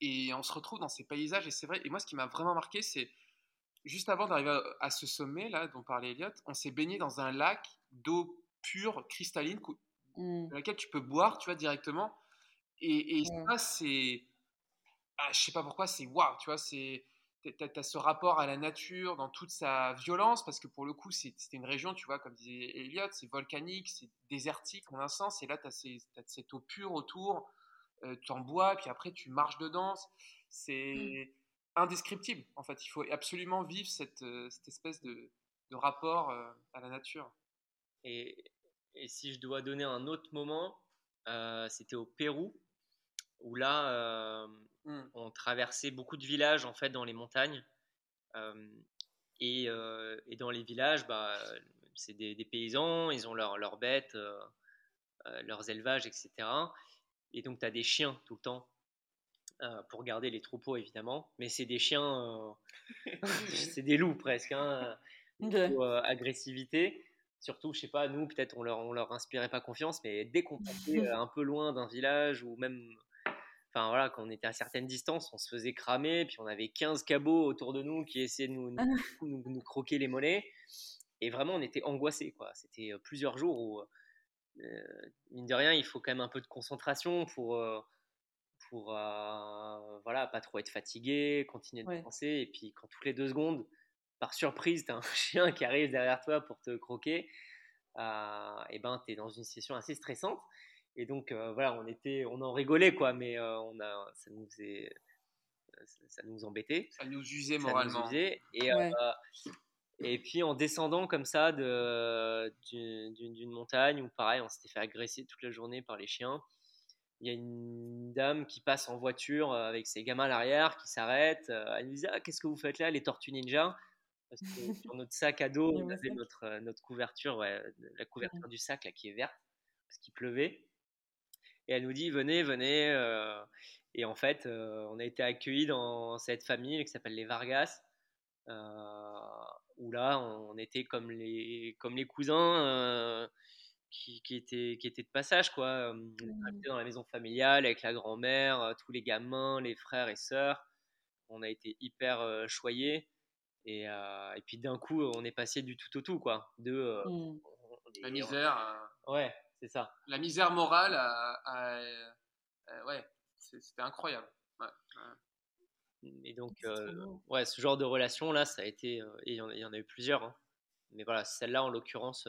et on se retrouve dans ces paysages. Et c'est vrai. Et moi, ce qui m'a vraiment marqué, c'est juste avant d'arriver à, ce sommet là dont parlait Elliot, on s'est baigné dans un lac d'eau pure, cristalline, mmh. dans laquelle tu peux boire, tu vois, directement. Et, et ça, c'est, ah, je sais pas pourquoi, c'est waouh, tu vois, c'est tu as, ce rapport à la nature dans toute sa violence, parce que pour le coup, c'était une région, tu vois, comme disait Elliot, c'est volcanique, c'est désertique en un sens, et là, tu as, cette eau pure autour, euh, tu en bois, puis après, tu marches dedans. C'est mmh. indescriptible, en fait. Il faut absolument vivre cette, euh, cette espèce de, de rapport euh, à la nature. Et, et, si je dois donner un autre moment, c'était au Pérou, où là, Mmh. On traversait beaucoup de villages en fait dans les montagnes. et, dans les villages, bah, c'est des, paysans, ils ont leurs bêtes, leurs élevages, etc. Et donc, tu as des chiens tout le temps pour garder les troupeaux, évidemment. Mais c'est des chiens, c'est des loups presque, hein, agressivité. Surtout, je sais pas, nous, peut-être on leur, on leur inspirait pas confiance, mais dès qu'on passait un peu loin d'un village ou même enfin voilà, quand on était à certaines distances, on se faisait cramer, puis on avait 15 cabots autour de nous qui essayaient de nous, nous, ah. croquer les mollets. Et vraiment, on était angoissés, quoi. C'était euh, plusieurs jours où, euh, mine de rien, il faut quand même un peu de concentration pour, euh, pour voilà, pas trop être fatigué, continuer de penser. Et puis, quand toutes les deux secondes, par surprise, tu as un chien qui arrive derrière toi pour te croquer, et ben, tu es dans une situation assez stressante. Et donc, euh, voilà, on, était, on en rigolait, quoi, mais euh, on a, ça, nous faisait, ça, nous embêtait. Ça nous usait moralement. Nous usait. Et, euh, et puis, en descendant comme ça d'une montagne, où pareil, on s'était fait agresser toute la journée par les chiens, il y a une dame qui passe en voiture avec ses gamins à l'arrière, qui s'arrête. Elle nous dit ah, Qu'est-ce que vous faites là, les tortues ninja? Parce que sur notre sac à dos, on avait notre, notre couverture, la couverture du sac là, qui est verte, parce qu'il pleuvait. Et elle nous dit venez, venez. Euh, et en fait, euh, on a été accueillis dans cette famille qui s'appelle les Vargas. où là, on était comme les, comme les cousins qui, qui, étaient, qui étaient de passage. Quoi. On était mmh. dans la maison familiale avec la grand-mère, tous les gamins, les frères et sœurs. On a été hyper choyés. Et, et, puis d'un coup, on est passé du tout au tout. Quoi. De, mmh. la misère. Ouais, c'est ça. La misère morale, ouais, c'était incroyable. Et donc, ouais, ce genre de relation là, ça a été, il y, en, a eu plusieurs. Hein. Mais voilà, celle-là en l'occurrence,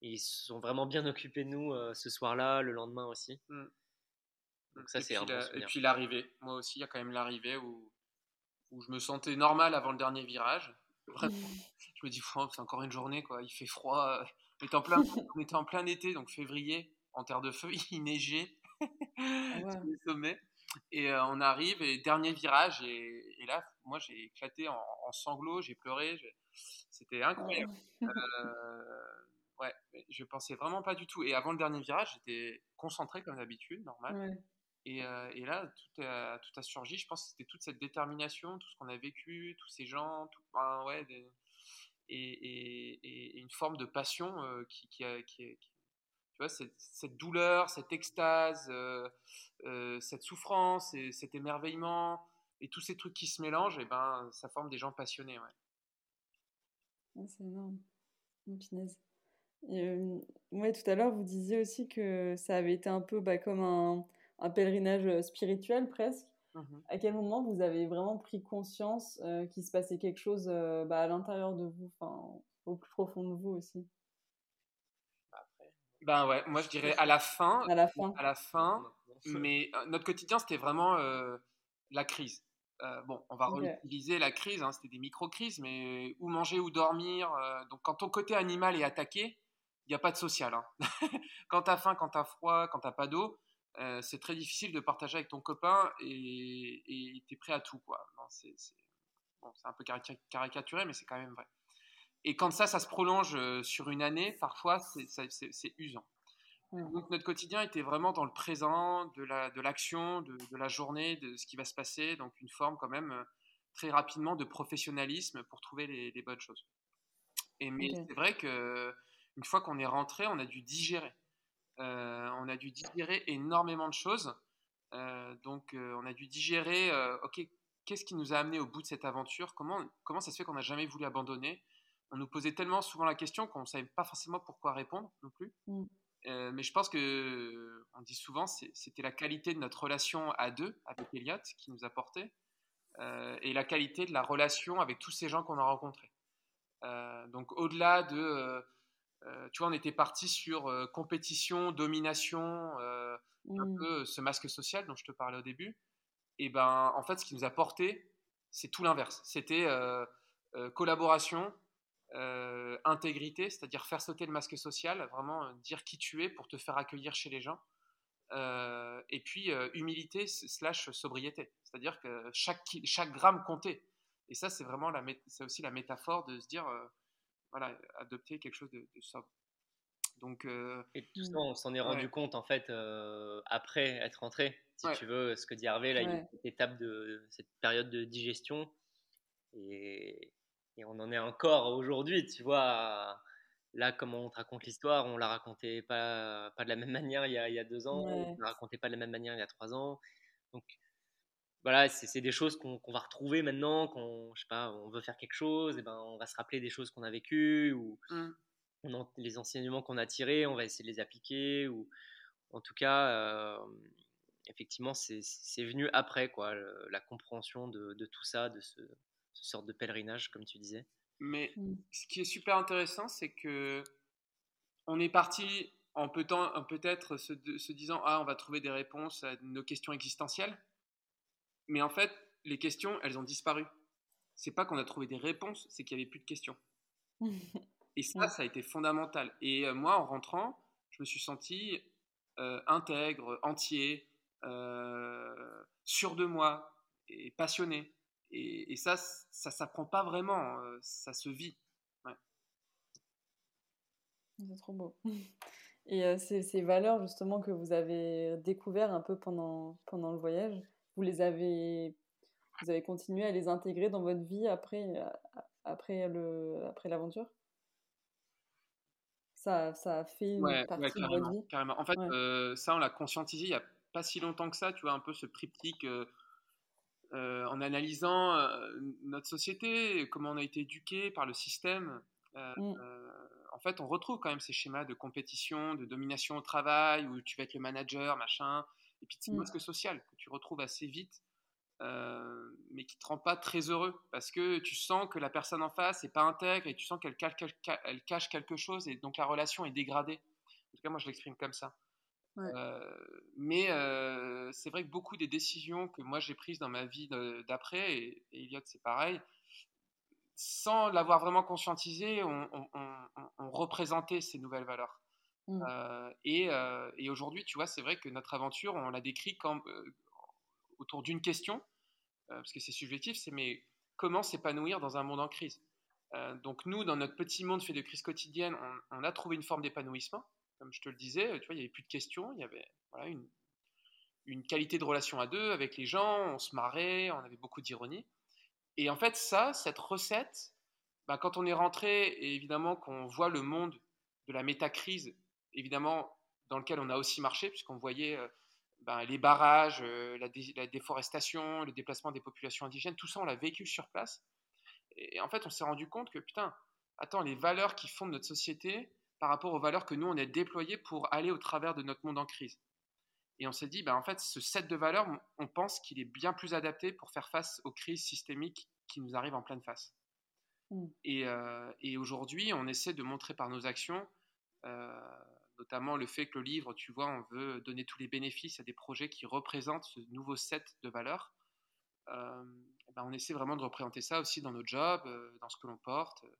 ils se sont vraiment bien occupés de nous ce soir-là, le lendemain aussi. Mmh. Donc ça, c'est un bon Et puis l'arrivée, moi aussi, il y a quand même l'arrivée où, où je me sentais normal avant le dernier virage. Vraiment, je me dis, c'est encore une journée, quoi. Il fait froid. On était en plein, on était en plein été, donc février, en terre de feu, il neigeait ah sur les sommets. Et on arrive, et dernier virage, et, et là, moi, j'ai éclaté en, sanglots, j'ai pleuré. C'était incroyable. euh, ouais, je pensais vraiment pas du tout. Et avant le dernier virage, j'étais concentré comme d'habitude, normal. Et, et, là, tout a, tout a, surgi. Je pense que c'était toute cette détermination, tout ce qu'on a vécu, tous ces gens, tout, ouais, et, et, une forme de passion qui, qui, qui, tu vois, cette, douleur, cette extase, euh, euh, cette souffrance, et cet émerveillement, et tous ces trucs qui se mélangent, et ben, ça forme des gens passionnés. Ouais. c'est énorme. Euh, ouais, tout à l'heure, vous disiez aussi que ça avait été un peu bah, comme un, un, pèlerinage spirituel presque. Mmh à quel moment vous avez vraiment pris conscience qu'il se passait quelque chose bah, à l'intérieur de vous, au plus profond de vous aussi? Ben ouais, moi je dirais à la fin. À la fin. À la fin. Mais euh, notre quotidien, c'était vraiment euh, la crise. Euh, bon, on va réutiliser la crise, hein, c'était des micro-crises, mais où manger ou dormir. donc quand ton côté animal est attaqué, il n'y a pas de social. Hein. quand tu as faim, quand tu as froid, quand tu pas d'eau, c'est très difficile de partager avec ton copain et tu es prêt à tout. C'est bon, un peu caricaturé, mais c'est quand même vrai. Et quand ça, ça se prolonge euh, sur une année, parfois, c'est usant. Donc notre quotidien était vraiment dans le présent, de l'action, la, de, de, de, la journée, de ce qui va se passer, donc une forme quand même euh, très rapidement de professionnalisme pour trouver les, bonnes choses. Et mais c'est vrai que une fois qu'on est rentré, on a dû digérer. Euh, on a dû digérer énormément de choses. donc on a dû digérer, ok, qu'est-ce qui nous a amené au bout de cette aventure? Comment, comment ça se fait qu'on n'a jamais voulu abandonner? On nous posait tellement souvent la question qu'on ne savait pas forcément pourquoi répondre non plus. Mm. Euh, mais je pense que, on dit souvent, c'était la qualité de notre relation à deux avec Elliot qui nous a porté, euh, et la qualité de la relation avec tous ces gens qu'on a rencontrés. Euh, donc au-delà de, tu vois, on était parti sur compétition, domination, un mm. peu ce masque social dont je te parlais au début. Et ben, en fait, ce qui nous a porté, c'est tout l'inverse. C'était collaboration, euh, intégrité, c'est-à-dire faire sauter le masque social, vraiment euh, dire qui tu es pour te faire accueillir chez les gens. Euh, et puis humilité slash sobriété, c'est-à-dire que chaque, chaque gramme comptait. Et ça, c'est vraiment la, c'est aussi la métaphore de se dire, voilà, adopter quelque chose de, sobre. Donc, et tout ça, on s'en est rendu compte en fait après être rentré. Si tu veux, ce que dit Hervé, là, il y a cette étape de cette période de digestion. Et, et on en est encore aujourd'hui, tu vois. Là, comment on te raconte l'histoire, on la racontait pas, pas de la même manière il y a, il y a deux ans, on la racontait pas de la même manière il y a trois ans. Donc, voilà, c'est des choses qu'on va retrouver maintenant, qu'on, je sais pas, on veut faire quelque chose, et ben on va se rappeler des choses qu'on a vécues ou mmh. on les enseignements qu'on a tirés, on va essayer de les appliquer ou en tout cas, euh, effectivement, c'est venu après quoi, la compréhension de, de, tout ça, de ce, ce sorte de pèlerinage, comme tu disais. Mais mm. ce qui est super intéressant, c'est que on est parti en peut-être se, se, disant ah on va trouver des réponses à nos questions existentielles, mais en fait les questions elles ont disparu. C'est pas qu'on a trouvé des réponses, c'est qu'il y avait plus de questions. Et ça, ça a été fondamental. Et euh, moi, en rentrant, je me suis senti euh, intègre, entier, euh, sûr de moi et passionné. Et, ça, ça s'apprend pas vraiment, euh, ça se vit. C'est trop beau. Et euh, ces, valeurs justement que vous avez découvert un peu pendant, pendant le voyage, vous les avez, vous avez continué à les intégrer dans votre vie après, après, le, après l'aventure? Ça, ça a fait une partie de votre vie? carrément. En fait, ça, on l'a conscientisé il n'y a pas si longtemps que ça, tu vois, un peu ce triptyque en analysant notre société, comment on a été éduqué par le système. Mmh. en fait, on retrouve quand même ces schémas de compétition, de domination au travail, où tu vas être le manager, machin, et puis mmh. masque social que tu retrouves assez vite euh, mais qui te rend pas très heureux parce que tu sens que la personne en face est pas intègre et tu sens qu'elle cache, quelque chose et donc la relation est dégradée. En tout cas, moi, je l'exprime comme ça. Euh, mais euh, c'est vrai que beaucoup des décisions que moi j'ai prises dans ma vie d'après, et, et Elliot c'est pareil, sans l'avoir vraiment conscientisé, on, on, représentait ces nouvelles valeurs. Mmh. et, et aujourd'hui, tu vois, c'est vrai que notre aventure, on l'a décrit comme, autour d'une question, euh, parce que c'est subjectif, c'est mais comment s'épanouir dans un monde en crise? Euh, Donc nous, dans notre petit monde fait de crise quotidienne, on, a trouvé une forme d'épanouissement, comme je te le disais, tu vois, il n'y avait plus de questions, il y avait une qualité de relation à deux avec les gens, on se marrait, on avait beaucoup d'ironie. Et en fait, ça, cette recette, bah, quand on est rentré, et évidemment qu'on voit le monde de la métacrise, évidemment, dans lequel on a aussi marché, puisqu'on voyait euh, ben, les barrages, euh, la, déforestation, le déplacement des populations indigènes, tout ça, on l'a vécu sur place. Et, en fait, on s'est rendu compte que, putain, attends, les valeurs qui fondent notre société par rapport aux valeurs que nous, on a déployées pour aller au travers de notre monde en crise. Et on s'est dit, ben, en fait, ce set de valeurs, on pense qu'il est bien plus adapté pour faire face aux crises systémiques qui nous arrivent en pleine face. Mmh. Euh, et, aujourd'hui, on essaie de montrer par nos actions euh, notamment le fait que le livre, tu vois, on veut donner tous les bénéfices à des projets qui représentent ce nouveau set de valeurs. Euh, ben on essaie vraiment de représenter ça aussi dans nos jobs, euh, dans ce que l'on porte, euh,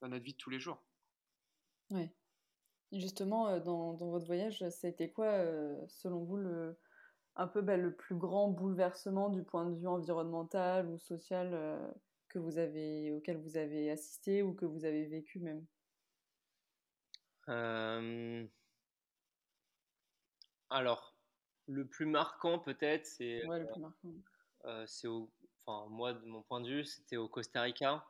dans notre vie de tous les jours. Oui. Justement, dans, votre voyage, ça a été quoi, selon vous, le, un peu ben, le plus grand bouleversement du point de vue environnemental ou social que vous avez, auquel vous avez assisté ou que vous avez vécu même? Euh, alors, le plus marquant peut-être, c'est. Ouais, le plus marquant. Euh, c'est enfin, moi, de mon point de vue, c'était au Costa Rica.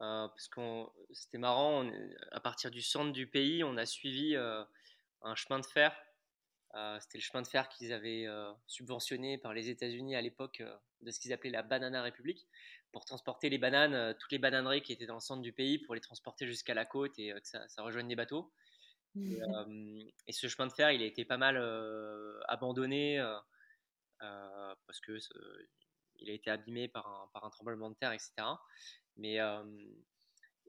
Euh, parce que c'était marrant, à partir du centre du pays, on a suivi un chemin de fer. c'était le chemin de fer qu'ils avaient subventionné par les États-Unis à l'époque de ce qu'ils appelaient la Banana République pour transporter les bananes, euh, toutes les bananeries qui étaient dans le centre du pays, pour les transporter jusqu'à la côte et euh, que ça, rejoigne des bateaux. Euh, et, ce chemin de fer, il a été pas mal abandonné parce que il a été abîmé par un, par un, tremblement de terre, etc. Mais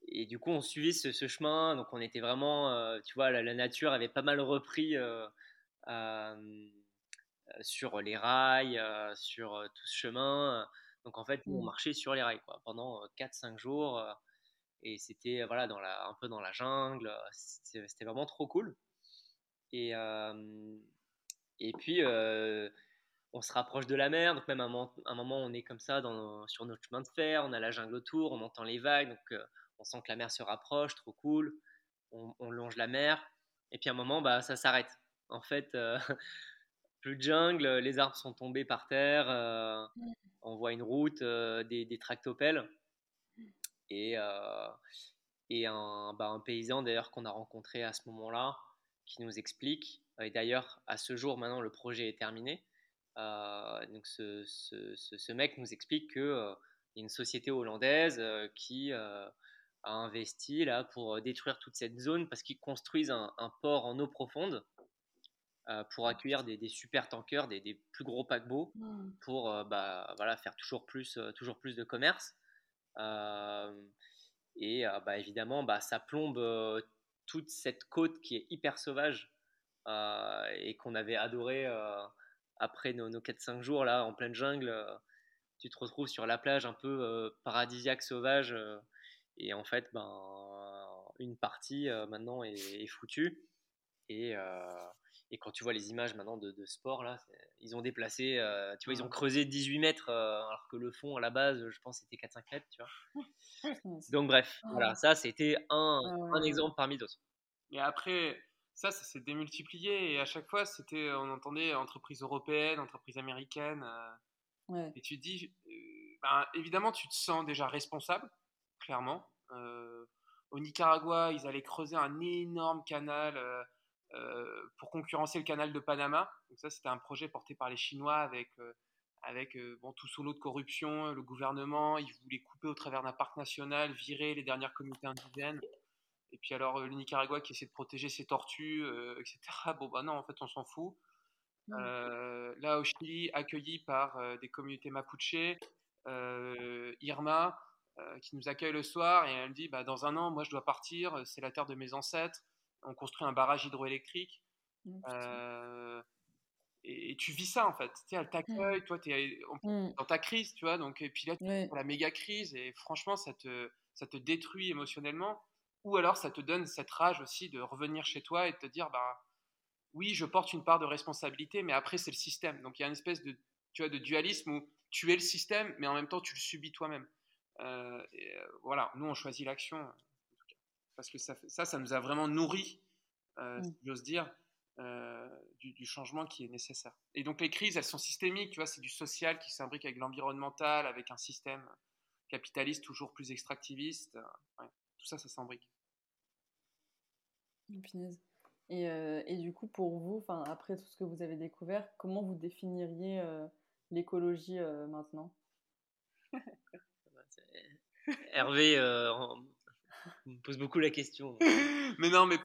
et du coup, on suivait ce, ce, chemin, donc on était vraiment, tu vois, la, nature avait pas mal repris sur les rails, sur tout ce chemin. Donc en fait, on mmh. marchait sur les rails quoi, pendant 4-5 jours. et c'était voilà, dans la, un peu dans la jungle. C'était vraiment trop cool. Et, et puis, on se rapproche de la mer. Donc même à un, moment, on est comme ça dans, sur notre chemin de fer. On a la jungle autour, on entend les vagues. Donc on sent que la mer se rapproche, trop cool. On, longe la mer. Et puis à un moment, bah, ça s'arrête. En fait, plus de jungle, les arbres sont tombés par terre. Mmh on voit une route, euh, des, tractopelles et, euh, et un, bah, un paysan d'ailleurs qu'on a rencontré à ce moment-là qui nous explique, et d'ailleurs à ce jour maintenant le projet est terminé, euh, donc ce, ce, mec nous explique qu'il y a une société hollandaise qui a investi là pour détruire toute cette zone parce qu'ils construisent un, un, port en eau profonde euh, pour accueillir des, super tankers, des, plus gros paquebots, mmh. pour euh, bah, voilà, faire toujours plus, euh, toujours plus de commerce. et bah, évidemment, bah, ça plombe toute cette côte qui est hyper sauvage et qu'on avait adoré après nos, nos 4-5 jours là en pleine jungle. tu te retrouves sur la plage un peu paradisiaque, sauvage. et en fait, ben, une partie maintenant est, est foutue. Et, et quand tu vois les images maintenant de, sport, là, ils ont déplacé, euh, tu vois, ils ont creusé 18 mètres, euh, alors que le fond, à la base, je pense, c'était 4-5 mètres, tu vois. Donc, bref, voilà, ça, c'était un, un, exemple parmi d'autres. Et après, ça, ça s'est démultiplié, et à chaque fois, c'était, on entendait entreprise européenne, entreprise américaine. Euh, et tu te dis, ben, évidemment, tu te sens déjà responsable, clairement. au Nicaragua, ils allaient creuser un énorme canal pour concurrencer le canal de Panama. Donc ça, c'était un projet porté par les Chinois avec avec bon, tout sous l'eau de corruption, le gouvernement, ils voulaient couper au travers d'un parc national, virer les dernières communautés indigènes. Et puis alors le Nicaragua qui essaie de protéger ses tortues, etc. Bon bah non, en fait on s'en fout. là au Chili, accueilli par des communautés mapuche, Irma, qui nous accueille le soir et elle me dit bah, dans un an, moi je dois partir, c'est la terre de mes ancêtres, on construit un barrage hydroélectrique. Mmh, et, tu vis ça en fait. Tu sais, elle mmh. t'accueille, toi, tu es mmh. dans ta crise, tu vois. Donc, et puis là, tu la méga crise et franchement, ça te, ça te détruit émotionnellement. Ou alors, ça te donne cette rage aussi de revenir chez toi et de te dire, bah oui, je porte une part de responsabilité, mais après, c'est le système. Donc, il y a une espèce de, tu vois, de dualisme où tu es le système, mais en même temps, tu le subis toi-même. Euh, euh, voilà, nous, on choisit l'action. Parce que ça, ça, ça nous a vraiment nourri, euh, mmh. j'ose dire, euh, du, changement qui est nécessaire. Et donc les crises, elles sont systémiques, tu vois, c'est du social qui s'imbrique avec l'environnemental, avec un système capitaliste toujours plus extractiviste. tout ça, ça s'imbrique. Et, euh, et, du coup, pour vous, après tout ce que vous avez découvert, comment vous définiriez euh, l'écologie maintenant? Hervé, me pose beaucoup la question. mais non, mais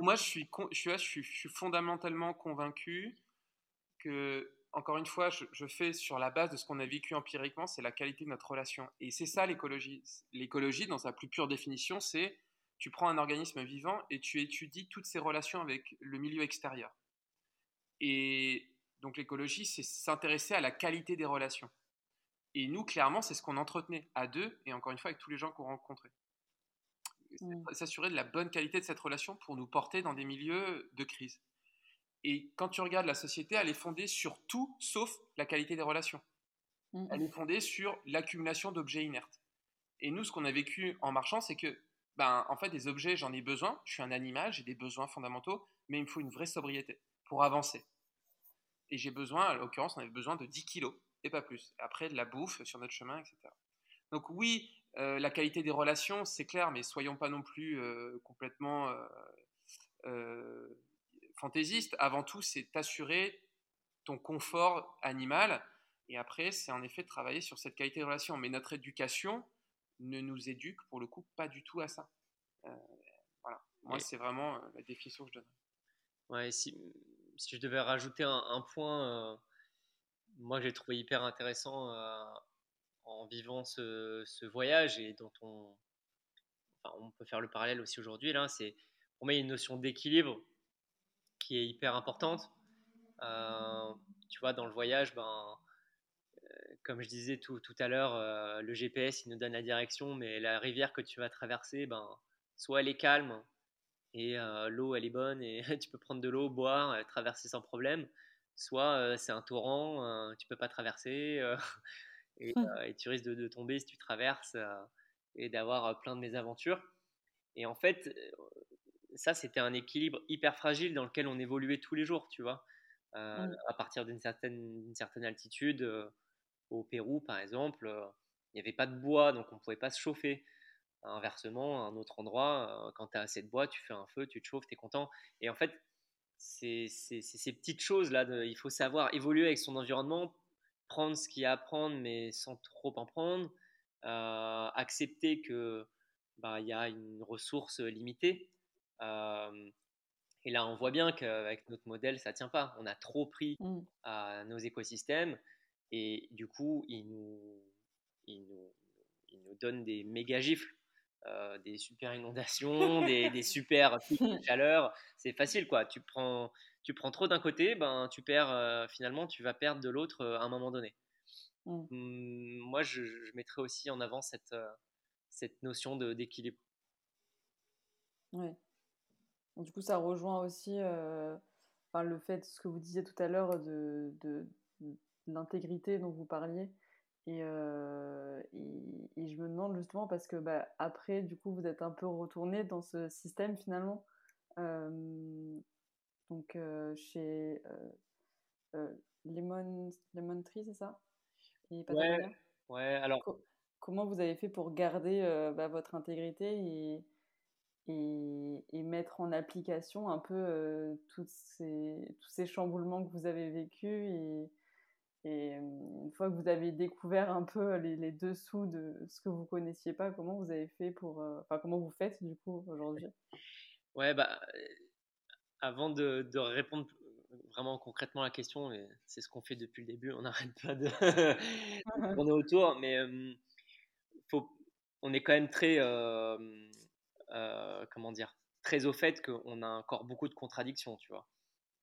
moi, je, suis je, suis, je, suis, fondamentalement convaincu que, encore une fois, je, fais sur la base de ce qu'on a vécu empiriquement, c'est la qualité de notre relation. Et c'est ça l'écologie. L'écologie, dans sa plus pure définition, c'est tu prends un organisme vivant et tu étudies toutes ses relations avec le milieu extérieur. Et donc l'écologie, c'est s'intéresser à la qualité des relations. Et nous, clairement, c'est ce qu'on entretenait à deux et encore une fois avec tous les gens qu'on rencontrait. Mmh. s'assurer de la bonne qualité de cette relation pour nous porter dans des milieux de crise. Et quand tu regardes la société, elle est fondée sur tout sauf la qualité des relations. Mmh. Elle est fondée sur l'accumulation d'objets inertes. Et nous, ce qu'on a vécu en marchant, c'est que, ben, en fait, des objets, j'en ai besoin. Je suis un animal, j'ai des besoins fondamentaux, mais il me faut une vraie sobriété pour avancer. Et j'ai besoin, à l'occurrence, on avait besoin de 10 kilos et pas plus. Après, de la bouffe sur notre chemin, etc. Donc oui, euh, la qualité des relations, c'est clair, mais soyons pas non plus euh, complètement euh, fantaisistes. Avant tout, c'est t'assurer ton confort animal. Et après, c'est en effet de travailler sur cette qualité de relation. Mais notre éducation ne nous éduque pour le coup pas du tout à ça. voilà. Moi, c'est vraiment la définition que je donne. Ouais, si, si je devais rajouter un, un point, moi j'ai trouvé hyper intéressant en vivant ce, voyage et dont on, on peut faire le parallèle aussi aujourd'hui, là, c'est pour moi une notion d'équilibre qui est hyper importante. Euh, tu vois, dans le voyage, ben, euh, comme je disais tout, tout à l'heure, euh, le GPS il nous donne la direction, mais la rivière que tu vas traverser, ben, soit elle est calme et l'eau elle est bonne et tu peux prendre de l'eau, boire, traverser sans problème, soit c'est un torrent, tu peux pas traverser. Mmh. Euh, et, tu risques de, tomber si tu traverses euh, et d'avoir euh, plein de mésaventures. Et en fait, ça, c'était un équilibre hyper fragile dans lequel on évoluait tous les jours, tu vois. Mmh. À partir d'une certaine, certaine altitude, au Pérou par exemple, il n'y avait pas de bois, donc on ne pouvait pas se chauffer. Inversement, à un autre endroit, quand tu as assez de bois, tu fais un feu, tu te chauffes, tu es content. Et en fait, c'est ces petites choses-là, il faut savoir évoluer avec son environnement prendre ce qu'il y a à prendre, mais sans trop en prendre, euh, accepter que bah, il y a une ressource limitée. Euh, et là, on voit bien qu'avec notre modèle, ça tient pas. On a trop pris mmh. à nos écosystèmes et du coup, ils nous, ils nous, ils nous donnent des méga gifles. Euh, des super inondations, des, des super pics de chaleur. C'est facile, quoi. Tu prends, tu prends trop d'un côté, ben, tu perds, euh, finalement, tu vas perdre de l'autre euh, à un moment donné. Mmh. Mmh, moi, je, mettrais aussi en avant cette, euh, cette notion d'équilibre. Ouais. Du coup, ça rejoint aussi enfin, le fait, ce que vous disiez tout à l'heure, de, de, l'intégrité dont vous parliez. Et, et, je me demande justement, parce que bah, après, du coup, vous êtes un peu retourné dans ce système finalement donc euh, chez euh, euh, Lemon, Lemon Tree, c'est ça? Ouais, Ouais, alors. comment vous avez fait pour garder bah, votre intégrité et, et, mettre en application un peu toutes ces, tous ces chamboulements que vous avez vécus et, et une fois que vous avez découvert un peu les, les, dessous de ce que vous connaissiez pas, comment vous avez fait pour, enfin comment vous faites du coup aujourd'hui? Ouais, bah avant de, de, répondre vraiment concrètement à la question, c'est ce qu'on fait depuis le début, on n'arrête pas de tourner autour, mais faut, on est quand même très euh, comment dire, très au fait qu'on a encore beaucoup de contradictions, tu vois.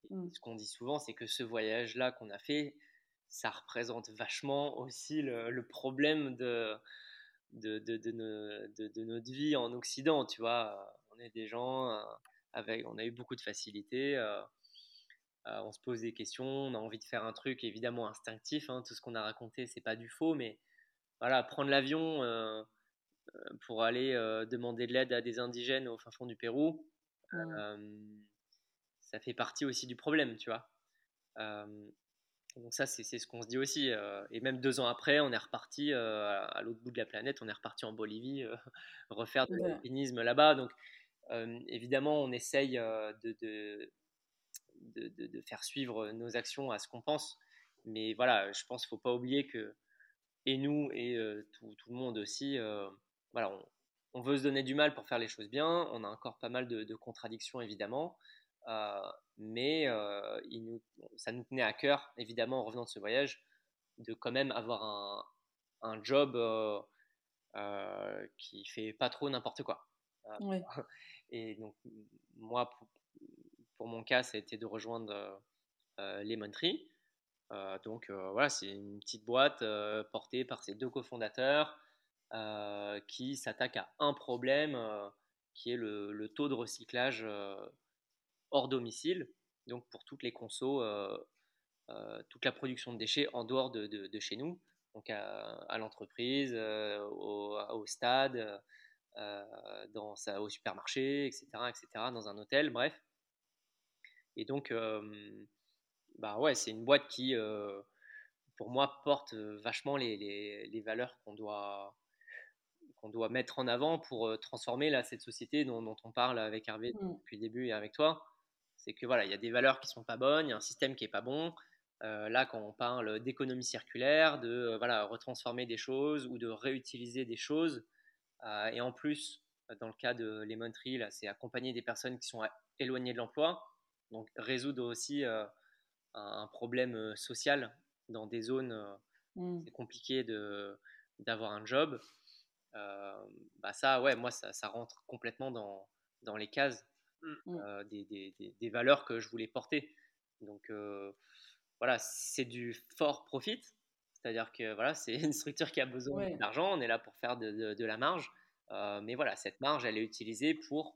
Mmh. Ce qu'on dit souvent, c'est que ce voyage-là qu'on a fait, ça représente vachement aussi le, problème de de, de, de, notre vie en Occident, tu vois. On est des gens euh, avec, on a eu beaucoup de facilité. Euh, on se pose des questions, on a envie de faire un truc évidemment instinctif. Hein, tout ce qu'on a raconté, c'est pas du faux, mais voilà, prendre l'avion, euh, pour aller euh, demander de l'aide à des indigènes au fin fond du Pérou, ça fait partie aussi du problème, tu vois. donc ça, c'est ce qu'on se dit aussi. et même deux ans après, on est reparti à l'autre bout de la planète, on est reparti en Bolivie, refaire de l'alpinisme là-bas. Donc évidemment, on essaye de, de, de, de, faire suivre nos actions à ce qu'on pense. Mais voilà, je pense qu'il ne faut pas oublier que, et nous, et tout, tout, le monde aussi, voilà, on, veut se donner du mal pour faire les choses bien. On a encore pas mal de, contradictions, évidemment. Euh, mais euh, ça nous tenait à cœur, évidemment, en revenant de ce voyage, de quand même avoir un, job euh, qui fait pas trop n'importe quoi. Et donc, moi, pour, mon cas, ça a été de rejoindre Lemon Tree. donc, voilà, c'est une petite boîte portée par ses deux cofondateurs. Euh, qui s'attaque à un problème euh, qui est le, taux de recyclage euh, hors domicile, donc pour toutes les consos, toute la production de déchets en dehors de, chez nous, donc à, l'entreprise, au, stade, dans au supermarché, etc., etc., dans un hôtel, bref. Et donc, bah ouais, c'est une boîte qui, pour moi, porte vachement les, les valeurs qu'on doit, qu'on doit mettre en avant pour euh, transformer là, cette société dont, on parle avec Hervé mmh. depuis le début et avec toi. C'est que voilà, il y a des valeurs qui sont pas bonnes, il y a un système qui est pas bon. Euh, là, quand on parle d'économie circulaire, de euh, voilà, retransformer des choses ou de réutiliser des choses, et en plus, dans le cas de Lemon Tree, là, c'est accompagner des personnes qui sont éloignées de l'emploi, donc résoudre aussi un problème social dans des zones, mmh. c'est compliqué de, d'avoir un job. Euh, bah ça, ouais, moi, ça, ça, rentre complètement dans, dans les cases mmh. euh, des, des, des, valeurs que je voulais porter. Donc, euh, voilà, c'est du fort profit, c'est-à-dire que voilà, c'est une structure qui a besoin d'argent, on est là pour faire de, de, la marge, mais voilà, cette marge, elle est utilisée pour,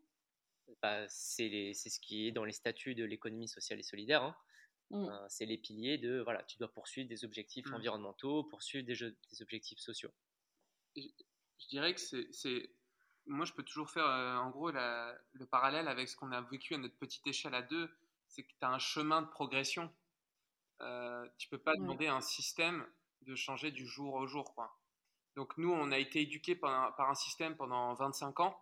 bah, c'est ce qui est dans les statuts de l'économie sociale et solidaire, hein. mmh. c'est les piliers de, voilà, tu dois poursuivre des objectifs mmh. environnementaux, poursuivre des, des objectifs sociaux je dirais que c'est. Moi, je peux toujours faire euh, en gros le parallèle avec ce qu'on a vécu à notre petite échelle à deux. C'est que tu as un chemin de progression. Euh, tu peux pas demander à un système de changer du jour au jour. Quoi. Donc, nous, on a été éduqués par, un système pendant 25 ans.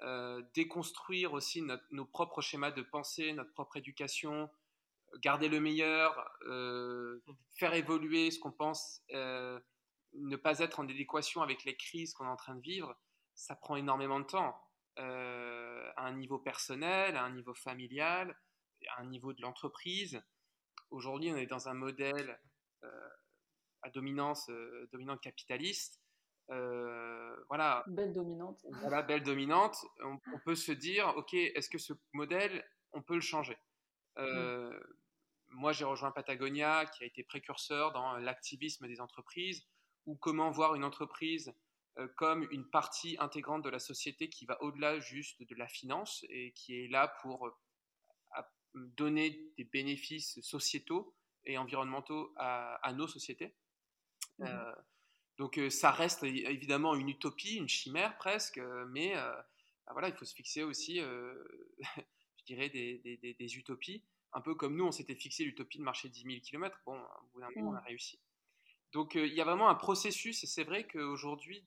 Euh, déconstruire aussi nos propres schémas de pensée, notre propre éducation, garder le meilleur, euh, faire évoluer ce qu'on pense ne pas être en adéquation avec les crises qu'on est en train de vivre, ça prend énormément de temps. Euh, à un niveau personnel, à un niveau familial, à un niveau de l'entreprise. Aujourd'hui, on est dans un modèle euh, à dominance, euh, dominante capitaliste. voilà. Belle dominante. Voilà, belle dominante. On, peut se dire, ok, est-ce que ce modèle, on peut le changer? Mm. Moi, j'ai rejoint Patagonia, qui a été précurseur dans l'activisme des entreprises ou comment voir une entreprise euh, comme une partie intégrante de la société qui va au-delà juste de la finance et qui est là pour euh, donner des bénéfices sociétaux et environnementaux à, nos sociétés. Mmh euh, donc ça reste évidemment une utopie, une chimère presque, mais bah voilà, il faut se fixer aussi, je dirais, des, des, des, utopies, un peu comme nous, on s'était fixé l'utopie de marcher 10 000 km. Bon, au bout d'un moment, on a mmh. réussi. Donc il y a vraiment un processus et c'est vrai qu'aujourd'hui,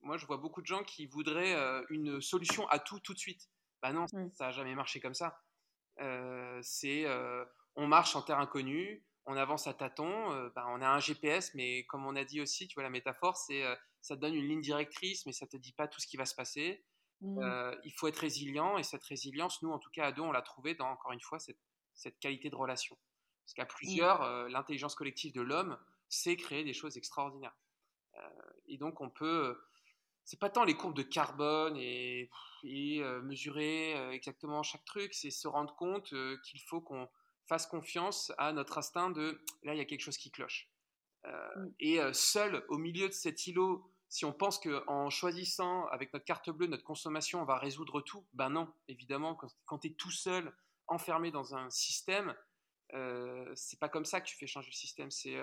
moi je vois beaucoup de gens qui voudraient une solution à tout tout de suite. Bah non, ça n'a jamais marché comme ça. c'est on marche en terre inconnue, on avance à tâtons, bah, on a un GPS, mais comme on a dit aussi, tu vois la métaphore, c'est ça te donne une ligne directrice, mais ça te dit pas tout ce qui va se passer. Mmh. il faut être résilient et cette résilience, nous en tout cas à deux, on l'a trouvé dans encore une fois cette, cette qualité de relation. Parce qu'à mmh. plusieurs, l'intelligence collective de l'homme, c'est créer des choses extraordinaires. Euh, et donc on peut, c'est pas tant les courbes de carbone et, euh, mesurer euh, exactement chaque truc, c'est se rendre compte qu'il faut qu'on fasse confiance à notre instinct de là il y a quelque chose qui cloche. Mm. Et seul au milieu de cet îlot, si on pense qu'en choisissant avec notre carte bleue notre consommation, on va résoudre tout, ben non, évidemment, quand, quand tu es tout seul, enfermé dans un système, euh, c'est pas comme ça que tu fais changer le système. C'est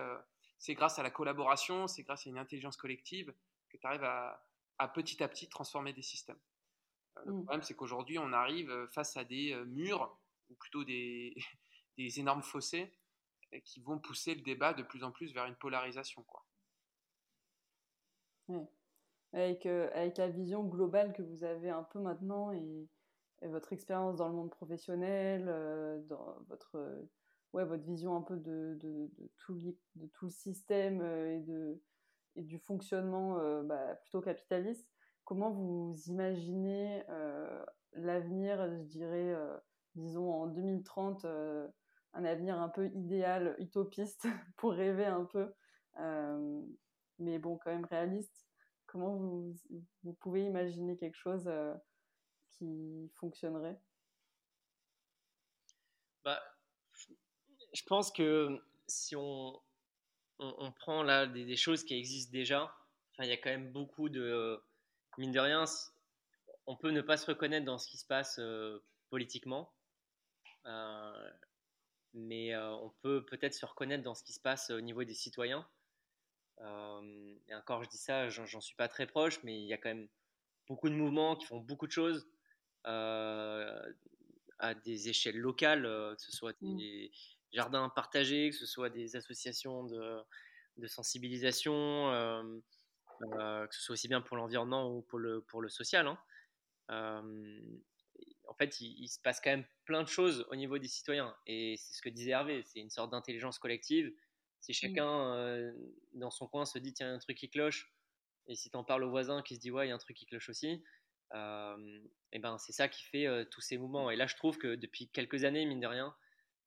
c'est grâce à la collaboration, c'est grâce à une intelligence collective que tu arrives à, petit à petit transformer des systèmes. Euh, le mmh. problème, c'est qu'aujourd'hui, on arrive euh, face à des euh, murs, ou plutôt des, énormes fossés, qui vont pousser le débat de plus en plus vers une polarisation. Quoi. Avec, avec la vision globale que vous avez un peu maintenant et, votre expérience dans le monde professionnel, dans votre ouais, votre vision un peu de, tout, le système euh, et, du fonctionnement euh, bah, plutôt capitaliste. Comment vous imaginez euh, l'avenir, je dirais, disons en 2030, un avenir un peu idéal, utopiste, pour rêver un peu, mais bon, quand même réaliste. Comment vous, pouvez imaginer quelque chose qui fonctionnerait? Bah, je pense que si on, prend là des, choses qui existent déjà, il y a quand même beaucoup de. Mine de rien, on peut ne pas se reconnaître dans ce qui se passe euh, politiquement, euh, mais euh, on peut peut-être se reconnaître dans ce qui se passe au niveau des citoyens. et encore, je dis ça, j'en suis pas très proche, mais il y a quand même beaucoup de mouvements qui font beaucoup de choses à des échelles locales, que ce soit mmh. des, jardins partagés, que ce soit des associations de, de sensibilisation, euh, euh, que ce soit aussi bien pour l'environnement ou pour le, pour le social. Hein. Euh, en fait, il, se passe quand même plein de choses au niveau des citoyens. Et c'est ce que disait Hervé, c'est une sorte d'intelligence collective. Si chacun dans son coin se dit, tiens, il y a un truc qui cloche, et si tu en parles au voisin qui se dit, ouais, il y a un truc qui cloche aussi, et ben c'est ça qui fait tous ces mouvements. Et là, je trouve que depuis quelques années, mine de rien,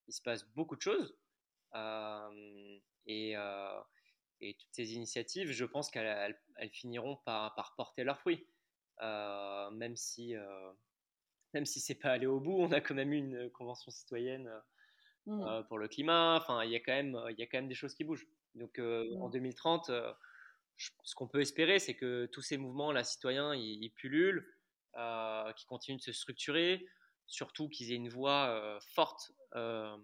il se passe beaucoup de choses. et, et, toutes ces initiatives, je pense qu'elles finiront par, par, porter leurs fruits. même si, même si c'est pas allé au bout, on a quand même eu une convention citoyenne mmh. pour le climat. Enfin, il y, a quand même, il y a quand même des choses qui bougent. Donc en 2030, mmh. ce qu'on peut espérer, c'est que tous ces mouvements là, citoyens, ils, pullulent, qu'ils continuent de se structurer surtout qu'ils aient une voix euh, forte euh,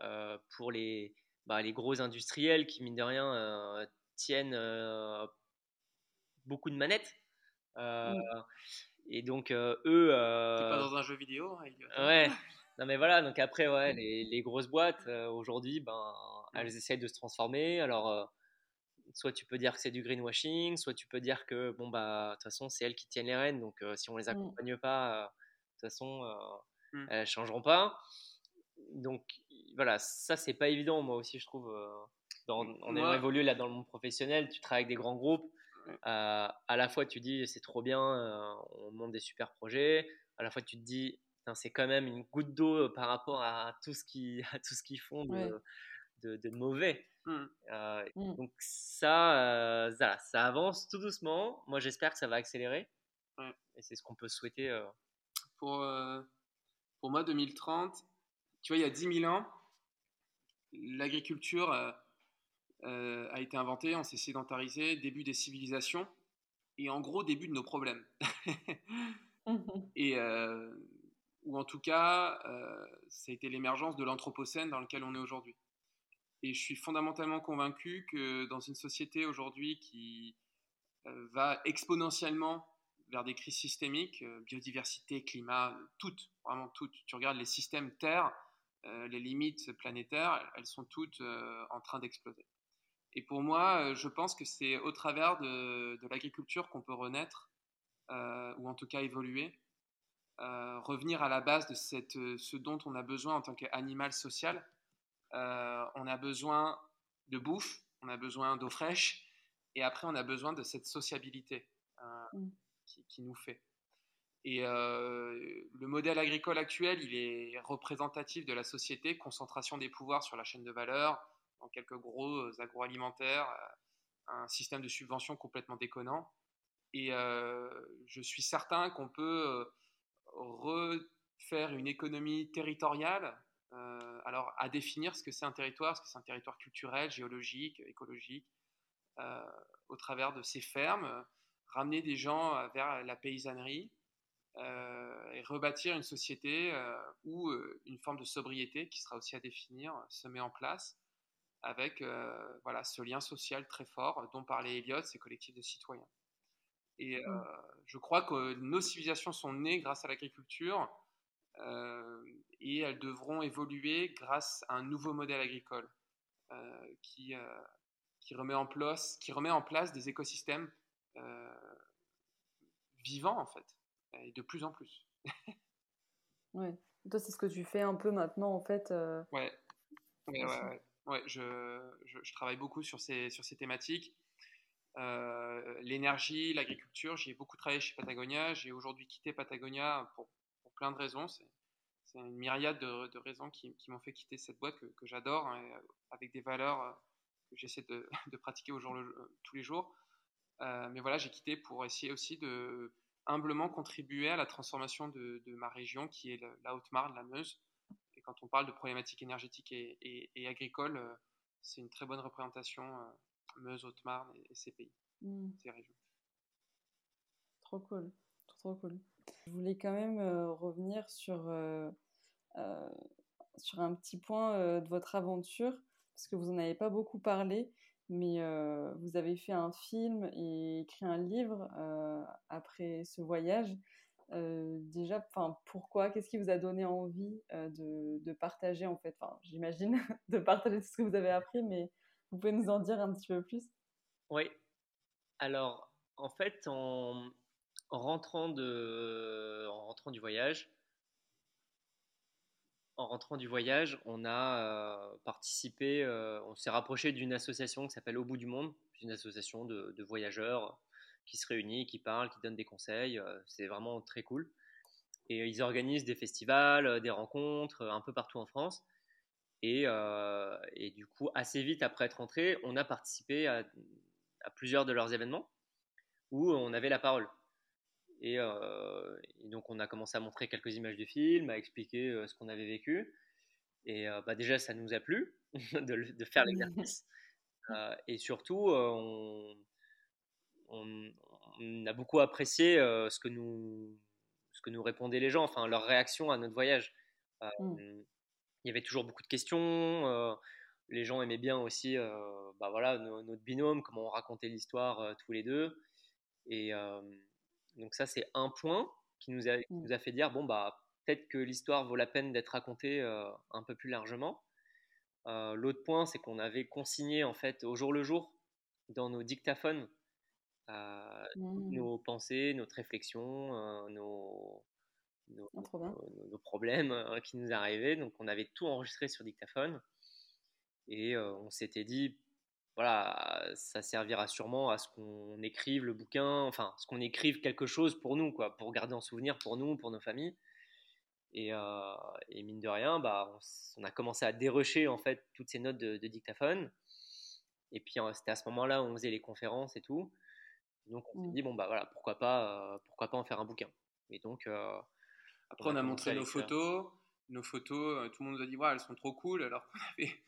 euh, pour les, bah, les gros industriels qui, mine de rien, tiennent beaucoup de manettes. Mmh. Et donc, eux. T'es pas dans un jeu vidéo hein, Ouais. Non, mais voilà, donc après, ouais, les, les grosses boîtes, aujourd'hui, ben, elles essayent de se transformer. Alors, soit tu peux dire que c'est du greenwashing, soit tu peux dire que, bon, bah, de toute façon, c'est elles qui tiennent les rênes. Donc, si on les mmh. accompagne pas, toute façon, euh, mmh. elles ne changeront pas. Donc voilà, ça c'est pas évident, moi aussi je trouve. Euh, dans, on a évolué là dans le monde professionnel, tu travailles avec des grands groupes. Euh, à la fois tu dis c'est trop bien, on monte des super projets. À la fois tu te dis c'est quand même une goutte d'eau par rapport à tout ce qui à tout ce qu'ils font de, de, mauvais. Mmh. Mmh. Donc ça, ça, ça avance tout doucement. Moi j'espère que ça va accélérer. Et c'est ce qu'on peut souhaiter pour, euh, pour moi, 2030, tu vois, il y a 10 000 ans, l'agriculture euh, euh, a été inventée, on s'est sédentarisé, début des civilisations, et en gros, début de nos problèmes. et, ou en tout cas, ça a été l'émergence de l'Anthropocène dans lequel on est aujourd'hui. Et je suis fondamentalement convaincu que dans une société aujourd'hui qui va exponentiellement vers des crises systémiques, euh, biodiversité, climat, toutes, vraiment toutes. Tu regardes les systèmes Terre, euh, les limites planétaires, elles sont toutes euh, en train d'exploser. Et pour moi, je pense que c'est au travers de, de l'agriculture qu'on peut renaître, ou en tout cas évoluer. revenir à la base de cette, ce dont on a besoin en tant qu'animal social. on a besoin de bouffe, on a besoin d'eau fraîche, et après on a besoin de cette sociabilité qui, qui, nous fait. Et le modèle agricole actuel, il est représentatif de la société, concentration des pouvoirs sur la chaîne de valeur, dans quelques gros agroalimentaires, un système de subvention complètement déconnant. Et je suis certain qu'on peut refaire une économie territoriale, alors à définir ce que c'est un territoire, ce que c'est un territoire culturel, géologique, écologique, au travers de ces fermes, ramener des gens vers la paysannerie, euh, et rebâtir une société euh, où euh, une forme de sobriété qui sera aussi à définir se met en place avec voilà, ce lien social très fort dont parlait Elliot, ces collectifs de citoyens. Et mmh. je crois que nos civilisations sont nées grâce à l'agriculture et elles devront évoluer grâce à un nouveau modèle agricole qui, qui, remet en place, qui remet en place des écosystèmes vivants en fait et de plus en plus. ouais. Toi, c'est ce que tu fais un peu maintenant, en fait. Euh, ouais. Ouais, ouais, ouais. je, travaille beaucoup sur ces, sur ces thématiques. Euh, l'énergie, l'agriculture, j'ai beaucoup travaillé chez Patagonia. J'ai aujourd'hui quitté Patagonia pour, plein de raisons. C'est, une myriade de, raisons qui, m'ont fait quitter cette boîte que, j'adore, hein, avec des valeurs que j'essaie de, pratiquer le, tous les jours. Euh, mais voilà, j'ai quitté pour essayer aussi de, humblement contribuer à la transformation de, ma région qui est la Haute-Marne, la Meuse. Quand on parle de problématiques énergétiques et, agricoles, euh, c'est une très bonne représentation euh, Meuse, Haute-Marne et, ces pays, mmh. ces régions. Trop cool, trop, cool. Je voulais quand même euh, revenir sur, sur un petit point de votre aventure, parce que vous n'en avez pas beaucoup parlé mais vous avez fait un film et écrit un livre après ce voyage. Déjà, pourquoi Qu'est-ce qui vous a donné envie de, de, partager en fait? Enfin, J'imagine de partager tout ce que vous avez appris, mais vous pouvez nous en dire un petit peu plus? Oui. Alors, en fait, en, en rentrant, de, en rentrant du voyage, en rentrant du voyage, on a euh, participé, euh, on s'est rapproché d'une association qui s'appelle Au bout du monde, une association de, voyageurs qui se réunit, qui parlent, qui donnent des conseils. Euh, c'est vraiment très cool. Et ils organisent des festivals, des rencontres un peu partout en France. Et, du coup, assez vite après être rentré, on a participé à plusieurs de leurs événements où on avait la parole. Euh, et, donc, on a commencé à montrer quelques images du film, à expliquer euh, ce qu'on avait vécu. Et euh, bah, déjà, ça nous a plu de, faire l'exercice. et surtout, on, on, a beaucoup apprécié ce, que nous, ce que nous répondaient les gens, enfin leur réaction à notre voyage. Mmh. Il y avait toujours beaucoup de questions. les gens aimaient bien aussi bah voilà, notre binôme, comment on racontait l'histoire tous les deux. Et, donc ça, c'est un point qui nous a, mmh. nous a fait dire, bon, bah, peut-être que l'histoire vaut la peine d'être racontée euh, un peu plus largement. Euh, l'autre point, c'est qu'on avait consigné, en fait, au jour le jour, dans nos dictaphones, euh, mmh. nos pensées, notre réflexion, nos, nos, nos, problèmes qui nous arrivaient. Donc, on avait tout enregistré sur dictaphone. Et on s'était dit, voilà, ça servira sûrement à ce qu'on écrive le bouquin, enfin, ce qu'on écrive quelque chose pour nous, quoi, pour garder en souvenir pour nous, pour nos familles. Et, mine de rien, bah, on, a commencé à dérocher en fait toutes ces notes de, dictaphone. Et puis c'était à ce moment-là où on faisait les conférences et tout. Donc on s'est mmh. dit bon bah voilà, pourquoi pas, euh, pourquoi pas en faire un bouquin. Et donc après on a, montré nos photos, nos photos, tout le monde nous a dit ouais elles sont trop cool alors qu'on avait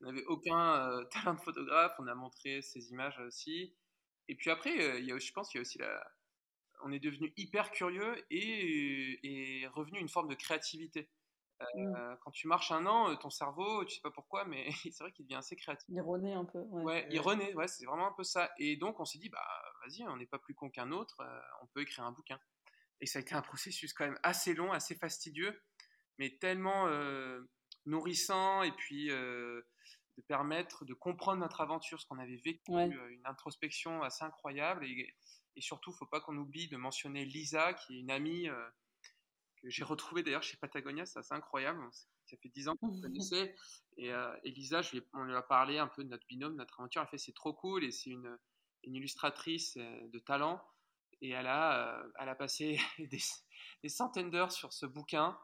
on n'avait aucun euh, talent de photographe, on a montré ces images aussi. Et puis après, euh, il y a, je pense qu'il y a aussi la... On est devenu hyper curieux et, revenu une forme de créativité. Euh, mmh. Quand tu marches un an, ton cerveau, tu sais pas pourquoi, mais c'est vrai qu'il devient assez créatif. Il renaît un peu. Ouais, il renaît, ouais, c'est vraiment un peu ça. Et donc on s'est dit, bah vas-y, on n'est pas plus con qu'un autre, on peut écrire un bouquin. Et ça a été un processus quand même assez long, assez fastidieux, mais tellement nourrissant et puis de permettre de comprendre notre aventure, ce qu'on avait vécu, une introspection assez incroyable. Et, et surtout, il ne faut pas qu'on oublie de mentionner Lisa, qui est une amie que j'ai retrouvée d'ailleurs chez Patagonia, c'est assez incroyable. Ça fait dix ans qu'on se connaissait. Et, Lisa, je on lui a parlé un peu de notre binôme, notre aventure. Elle fait c'est trop cool et c'est une, une illustratrice de talent et elle a, euh, elle a passé des, centaines d'heures sur ce bouquin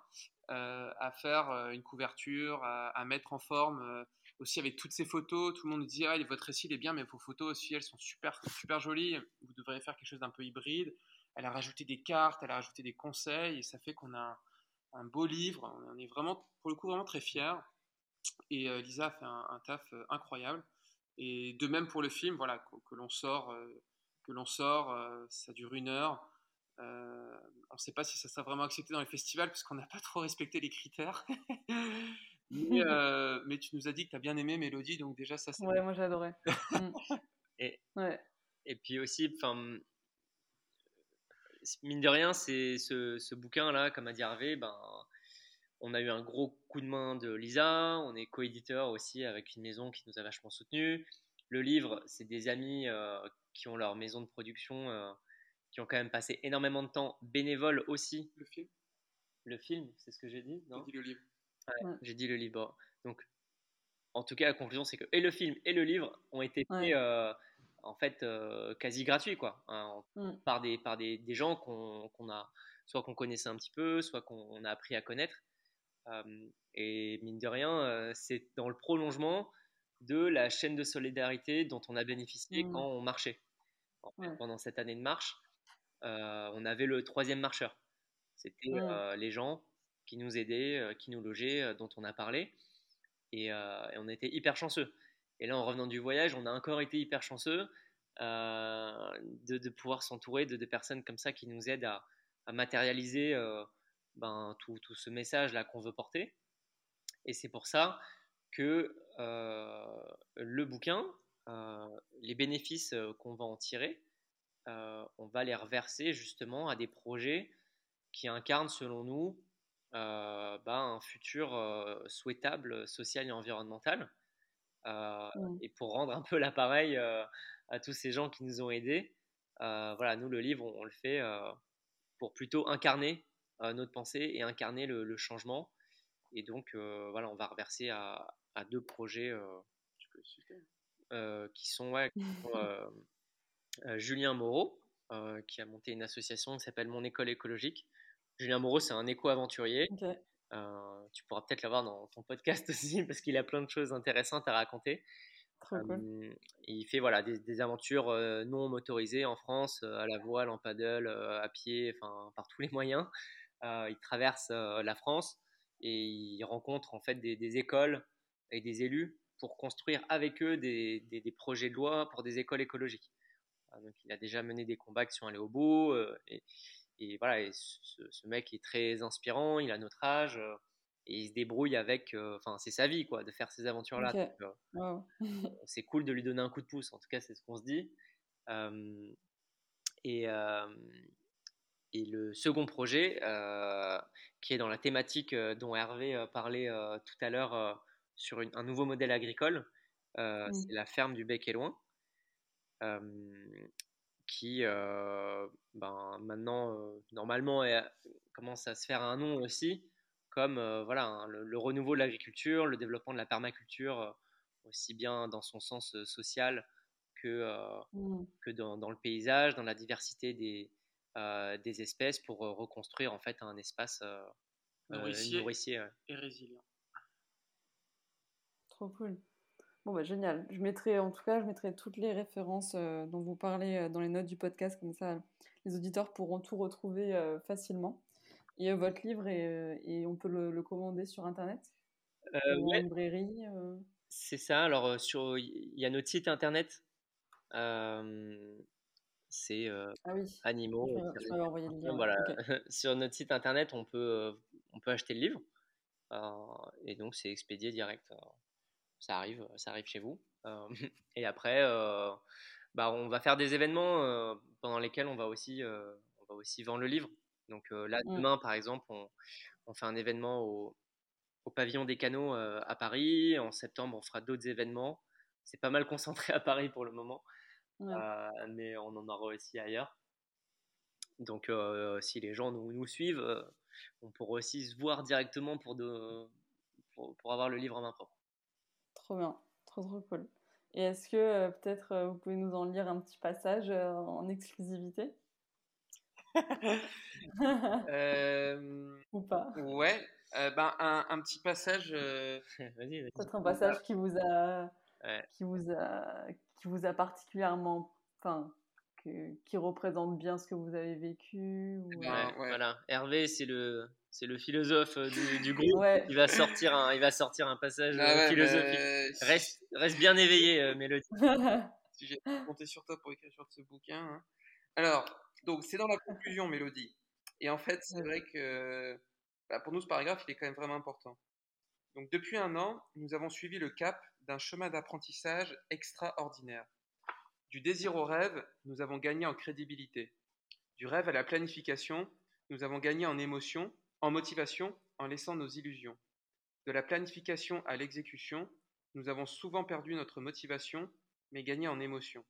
euh, à faire euh, une couverture, à, mettre en forme aussi avec toutes ces photos. Tout le monde dit ah, votre récit est bien, mais vos photos aussi, elles sont super, super jolies. Vous devriez faire quelque chose d'un peu hybride. Elle a rajouté des cartes, elle a rajouté des conseils, et ça fait qu'on a un, beau livre. On est vraiment, pour le coup, vraiment très fiers. Et Lisa a fait un, taf incroyable. Et de même pour le film, voilà, que, l'on sort que l'on sort, euh, ça dure une heure. Euh, on ne sait pas si ça sera vraiment accepté dans les festivals puisqu'on n'a pas trop respecté les critères. Euh, mais, tu nous as dit que tu as bien aimé Mélodie, donc déjà ça. Ouais, moi j'adorais. Mm. et, ouais. et puis aussi, enfin, mine de rien, c'est ce, ce bouquin-là, comme a dit Hervé, ben, on a eu un gros coup de main de Lisa, on est coéditeur aussi avec une maison qui nous a vachement soutenus. Le livre, c'est des amis qui ont leur maison de production, euh, qui ont quand même passé énormément de temps bénévoles aussi. Le film? Le film, c'est ce que j'ai dit J'ai dit le livre. J'ai dit le livre. Donc, en tout cas, la conclusion, c'est que et le film et le livre ont été faits euh, en fait euh, quasi gratuits, quoi, hein, mm. par des par des, des gens qu'on a soit qu'on connaissait un petit peu, soit qu'on a appris à connaître. et mine de rien, c'est dans le prolongement de la chaîne de solidarité dont on a bénéficié mm. quand on marchait pendant cette année de marche, euh, on avait le troisième marcheur. C'était euh, les gens qui nous aidaient, euh, qui nous logeaient, dont on a parlé. Et, on était hyper chanceux. Et là, en revenant du voyage, on a encore été hyper chanceux de, pouvoir s'entourer de, personnes comme ça qui nous aident à, matérialiser ben, tout, ce message-là qu'on veut porter. Et c'est pour ça que le bouquin, euh, les bénéfices euh, qu'on va en tirer, euh, on va les reverser justement à des projets qui incarnent selon nous bah, un futur souhaitable social et environnemental. Mmh. Et pour rendre un peu l'appareil à tous ces gens qui nous ont aidés, voilà, nous le livre, on, le fait pour plutôt incarner notre pensée et incarner le, changement. Et donc, voilà, on va reverser à, deux projets. Euh, qui sont, ouais, euh, euh, Julien Moreau, qui a monté une association qui s'appelle Mon École écologique. Julien Moreau, c'est un éco-aventurier. Tu pourras peut-être l'avoir dans ton podcast aussi parce qu'il a plein de choses intéressantes à raconter. il fait voilà des, aventures non motorisées en France, à la voile, en paddle, à pied, enfin par tous les moyens. il traverse la France et il rencontre en fait des, des, écoles et des élus pour construire avec eux des, des, projets de loi pour des écoles écologiques. Donc, il a déjà mené des combats qui sont allés au bout. Euh, et, et, voilà, et ce, mec est très inspirant, il a notre âge. Euh, et il se débrouille avec, euh, enfin, c'est sa vie, quoi, de faire ces aventures-là. c'est cool de lui donner un coup de pouce, en tout cas, c'est ce qu'on se dit. et, et le second projet, qui est dans la thématique dont Hervé parlait tout à l'heure sur un nouveau modèle agricole. Euh, mmh. C'est la ferme du Bec et Loin, qui euh, ben, maintenant, euh, normalement, commence à se faire un nom aussi, comme voilà, le, renouveau de l'agriculture, le développement de la permaculture, aussi bien dans son sens social que, mmh. que dans, le paysage, dans la diversité des, des espèces pour reconstruire en fait un espace nourricier, et résilient. Trop cool. Bon, bah, génial. Je mettrai, en tout cas, je mettrai toutes les références euh, dont vous parlez euh, dans les notes du podcast, comme ça, les auditeurs pourront tout retrouver euh, facilement. Et votre livre, et, on peut le, commander sur Internet Ou en librairie C'est ça. Alors, sur, il y a notre site Internet. c'est ah oui. Animaux. Je, envoyer le lien. Voilà. sur notre site Internet, on peut, on peut acheter le livre. et donc, c'est expédié direct ça arrive, ça arrive chez vous. Euh, et après, euh, bah, on va faire des événements euh, pendant lesquels on va aussi, on va aussi vendre le livre. Donc là, mmh. demain, par exemple, on, on, fait un événement au, au pavillon des canaux à Paris. En septembre, on fera d'autres événements. C'est pas mal concentré à Paris pour le moment, mais on en aura aussi ailleurs. Donc, si les gens nous, nous suivent, on pourra aussi se voir directement pour, de, pour, pour, avoir le livre en main propre. Trop bien, trop trop cool. Et est-ce que peut-être vous pouvez nous en lire un petit passage en exclusivité? Euh, Ou pas Ouais, euh, ben, un, un, petit passage. Euh, peut-être un passage qui vous a, qui vous a, qui vous a particulièrement, enfin, qui représente bien ce que vous avez vécu. Ou... Ben, voilà, Hervé, c'est le, c'est le philosophe du, du groupe. Il va sortir un, il va sortir un passage ah philosophique. Reste, reste bien éveillé, Mélodie. si j'ai compté sur toi pour écrire sur ce bouquin. Hein. Alors, donc c'est dans la conclusion, Mélodie. Et en fait, c'est vrai que bah, pour nous, ce paragraphe, il est quand même vraiment important. Donc depuis un an, nous avons suivi le cap d'un chemin d'apprentissage extraordinaire. Du désir au rêve, nous avons gagné en crédibilité. Du rêve à la planification, nous avons gagné en émotion, en motivation, en laissant nos illusions. De la planification à l'exécution, nous avons souvent perdu notre motivation, mais gagné en émotion.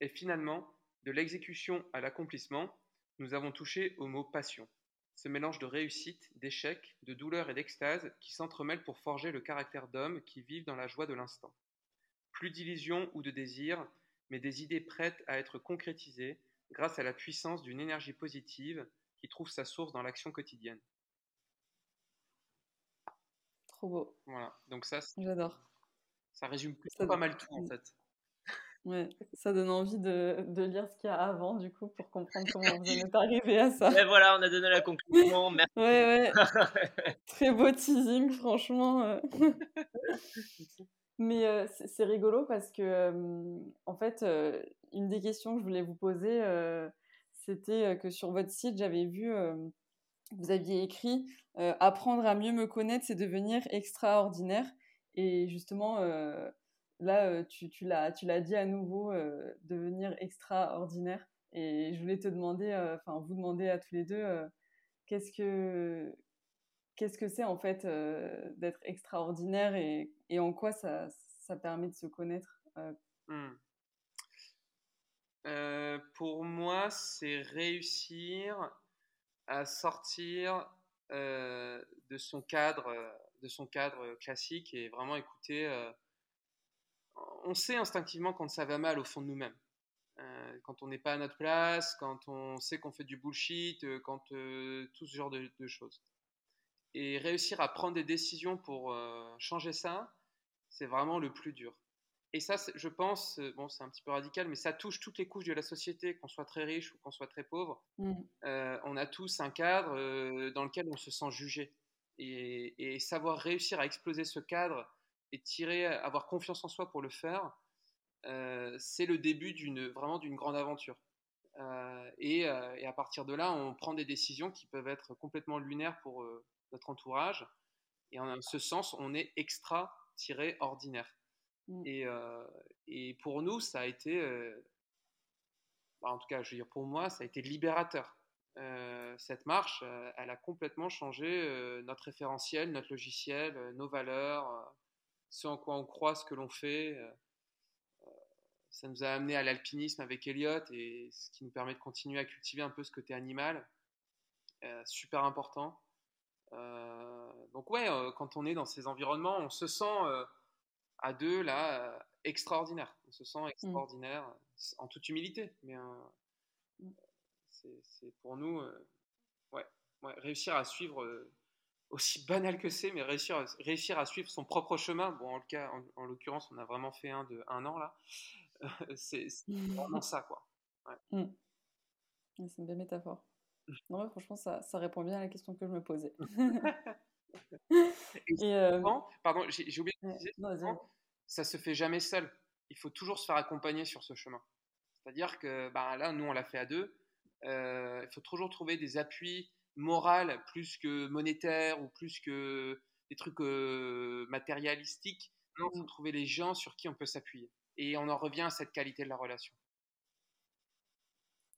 Et finalement, de l'exécution à l'accomplissement, nous avons touché au mot passion, ce mélange de réussite, d'échec, de douleur et d'extase qui s'entremêlent pour forger le caractère d'homme qui vivent dans la joie de l'instant. Plus d'illusions ou de désirs, mais des idées prêtes à être concrétisées grâce à la puissance d'une énergie positive qui trouve sa source dans l'action quotidienne. Trop beau. Voilà, donc ça, j'adore. Ça résume pas mal tout en fait. Ouais, ça donne envie de, de lire ce qu'il y a avant, du coup, pour comprendre comment vous en êtes arrivé à ça. Et voilà, on a donné la conclusion. Merci. Ouais, ouais. Très beau teasing, franchement. Euh. Mais euh, c'est rigolo parce que, en fait, euh, une des questions que je voulais vous poser, c'était que sur votre site, j'avais vu, vous aviez écrit Apprendre à mieux me connaître, c'est devenir extraordinaire. Et justement, là, tu, tu l'as dit à nouveau, devenir extraordinaire. Et je voulais te demander, enfin, vous demander à tous les deux, qu'est-ce que qu'est-ce que c'est en fait d'être extraordinaire et, et, en quoi ça, ça, permet de se connaître mmh. Pour moi, c'est réussir à sortir de son cadre, de son cadre classique et vraiment écouter on sait instinctivement quand ça va mal au fond de nous-mêmes. Euh, quand on n'est pas à notre place, quand on sait qu'on fait du bullshit, euh, quand euh, tout ce genre de, choses. Et réussir à prendre des décisions pour changer ça, c'est vraiment le plus dur. Et ça, je pense, bon, c'est un petit peu radical, mais ça touche toutes les couches de la société, qu'on soit très riche ou qu'on soit très pauvre. Mmh. on a tous un cadre dans lequel on se sent jugé. et, savoir réussir à exploser ce cadre et tirer, avoir confiance en soi pour le faire, euh, c'est le début d'une vraiment d'une grande aventure. Euh, et, euh, et, à partir de là, on prend des décisions qui peuvent être complètement lunaires pour notre entourage. Et en ce sens, on est extra-ordinaire. Mmh. Et, et, pour nous, ça a été, bah, en tout cas, je veux dire pour moi, ça a été libérateur. cette marche, elle a complètement changé notre référentiel, notre logiciel, nos valeurs, ce en quoi on croit, ce que l'on fait. Euh, euh, ça nous a amené à l'alpinisme avec Elliot et ce qui nous permet de continuer à cultiver un peu ce côté animal. Euh, super important. donc ouais, quand on est dans ces environnements, on se sent à deux là extraordinaire. On se sent mmh. extraordinaire en toute humilité, mais mmh. c'est pour nous ouais, ouais, réussir à suivre aussi banal que c'est, mais réussir, réussir à suivre son propre chemin, bon, en, le cas, en, l'occurrence, on a vraiment fait un de un an là, c'est vraiment ça, quoi. Mmh. C'est une belle métaphore. Non, franchement, ça, ça, répond bien à la question que je me posais. Et, euh, pardon, j'ai oublié de dire, ça se fait jamais seul. Il faut toujours se faire accompagner sur ce chemin. C'est-à-dire que bah, là, nous, on l'a fait à deux. Euh, il faut toujours trouver des appuis morale plus que monétaire ou plus que des trucs euh, matérialistiques. Non, il faut trouver les gens sur qui on peut s'appuyer. Et on en revient à cette qualité de la relation.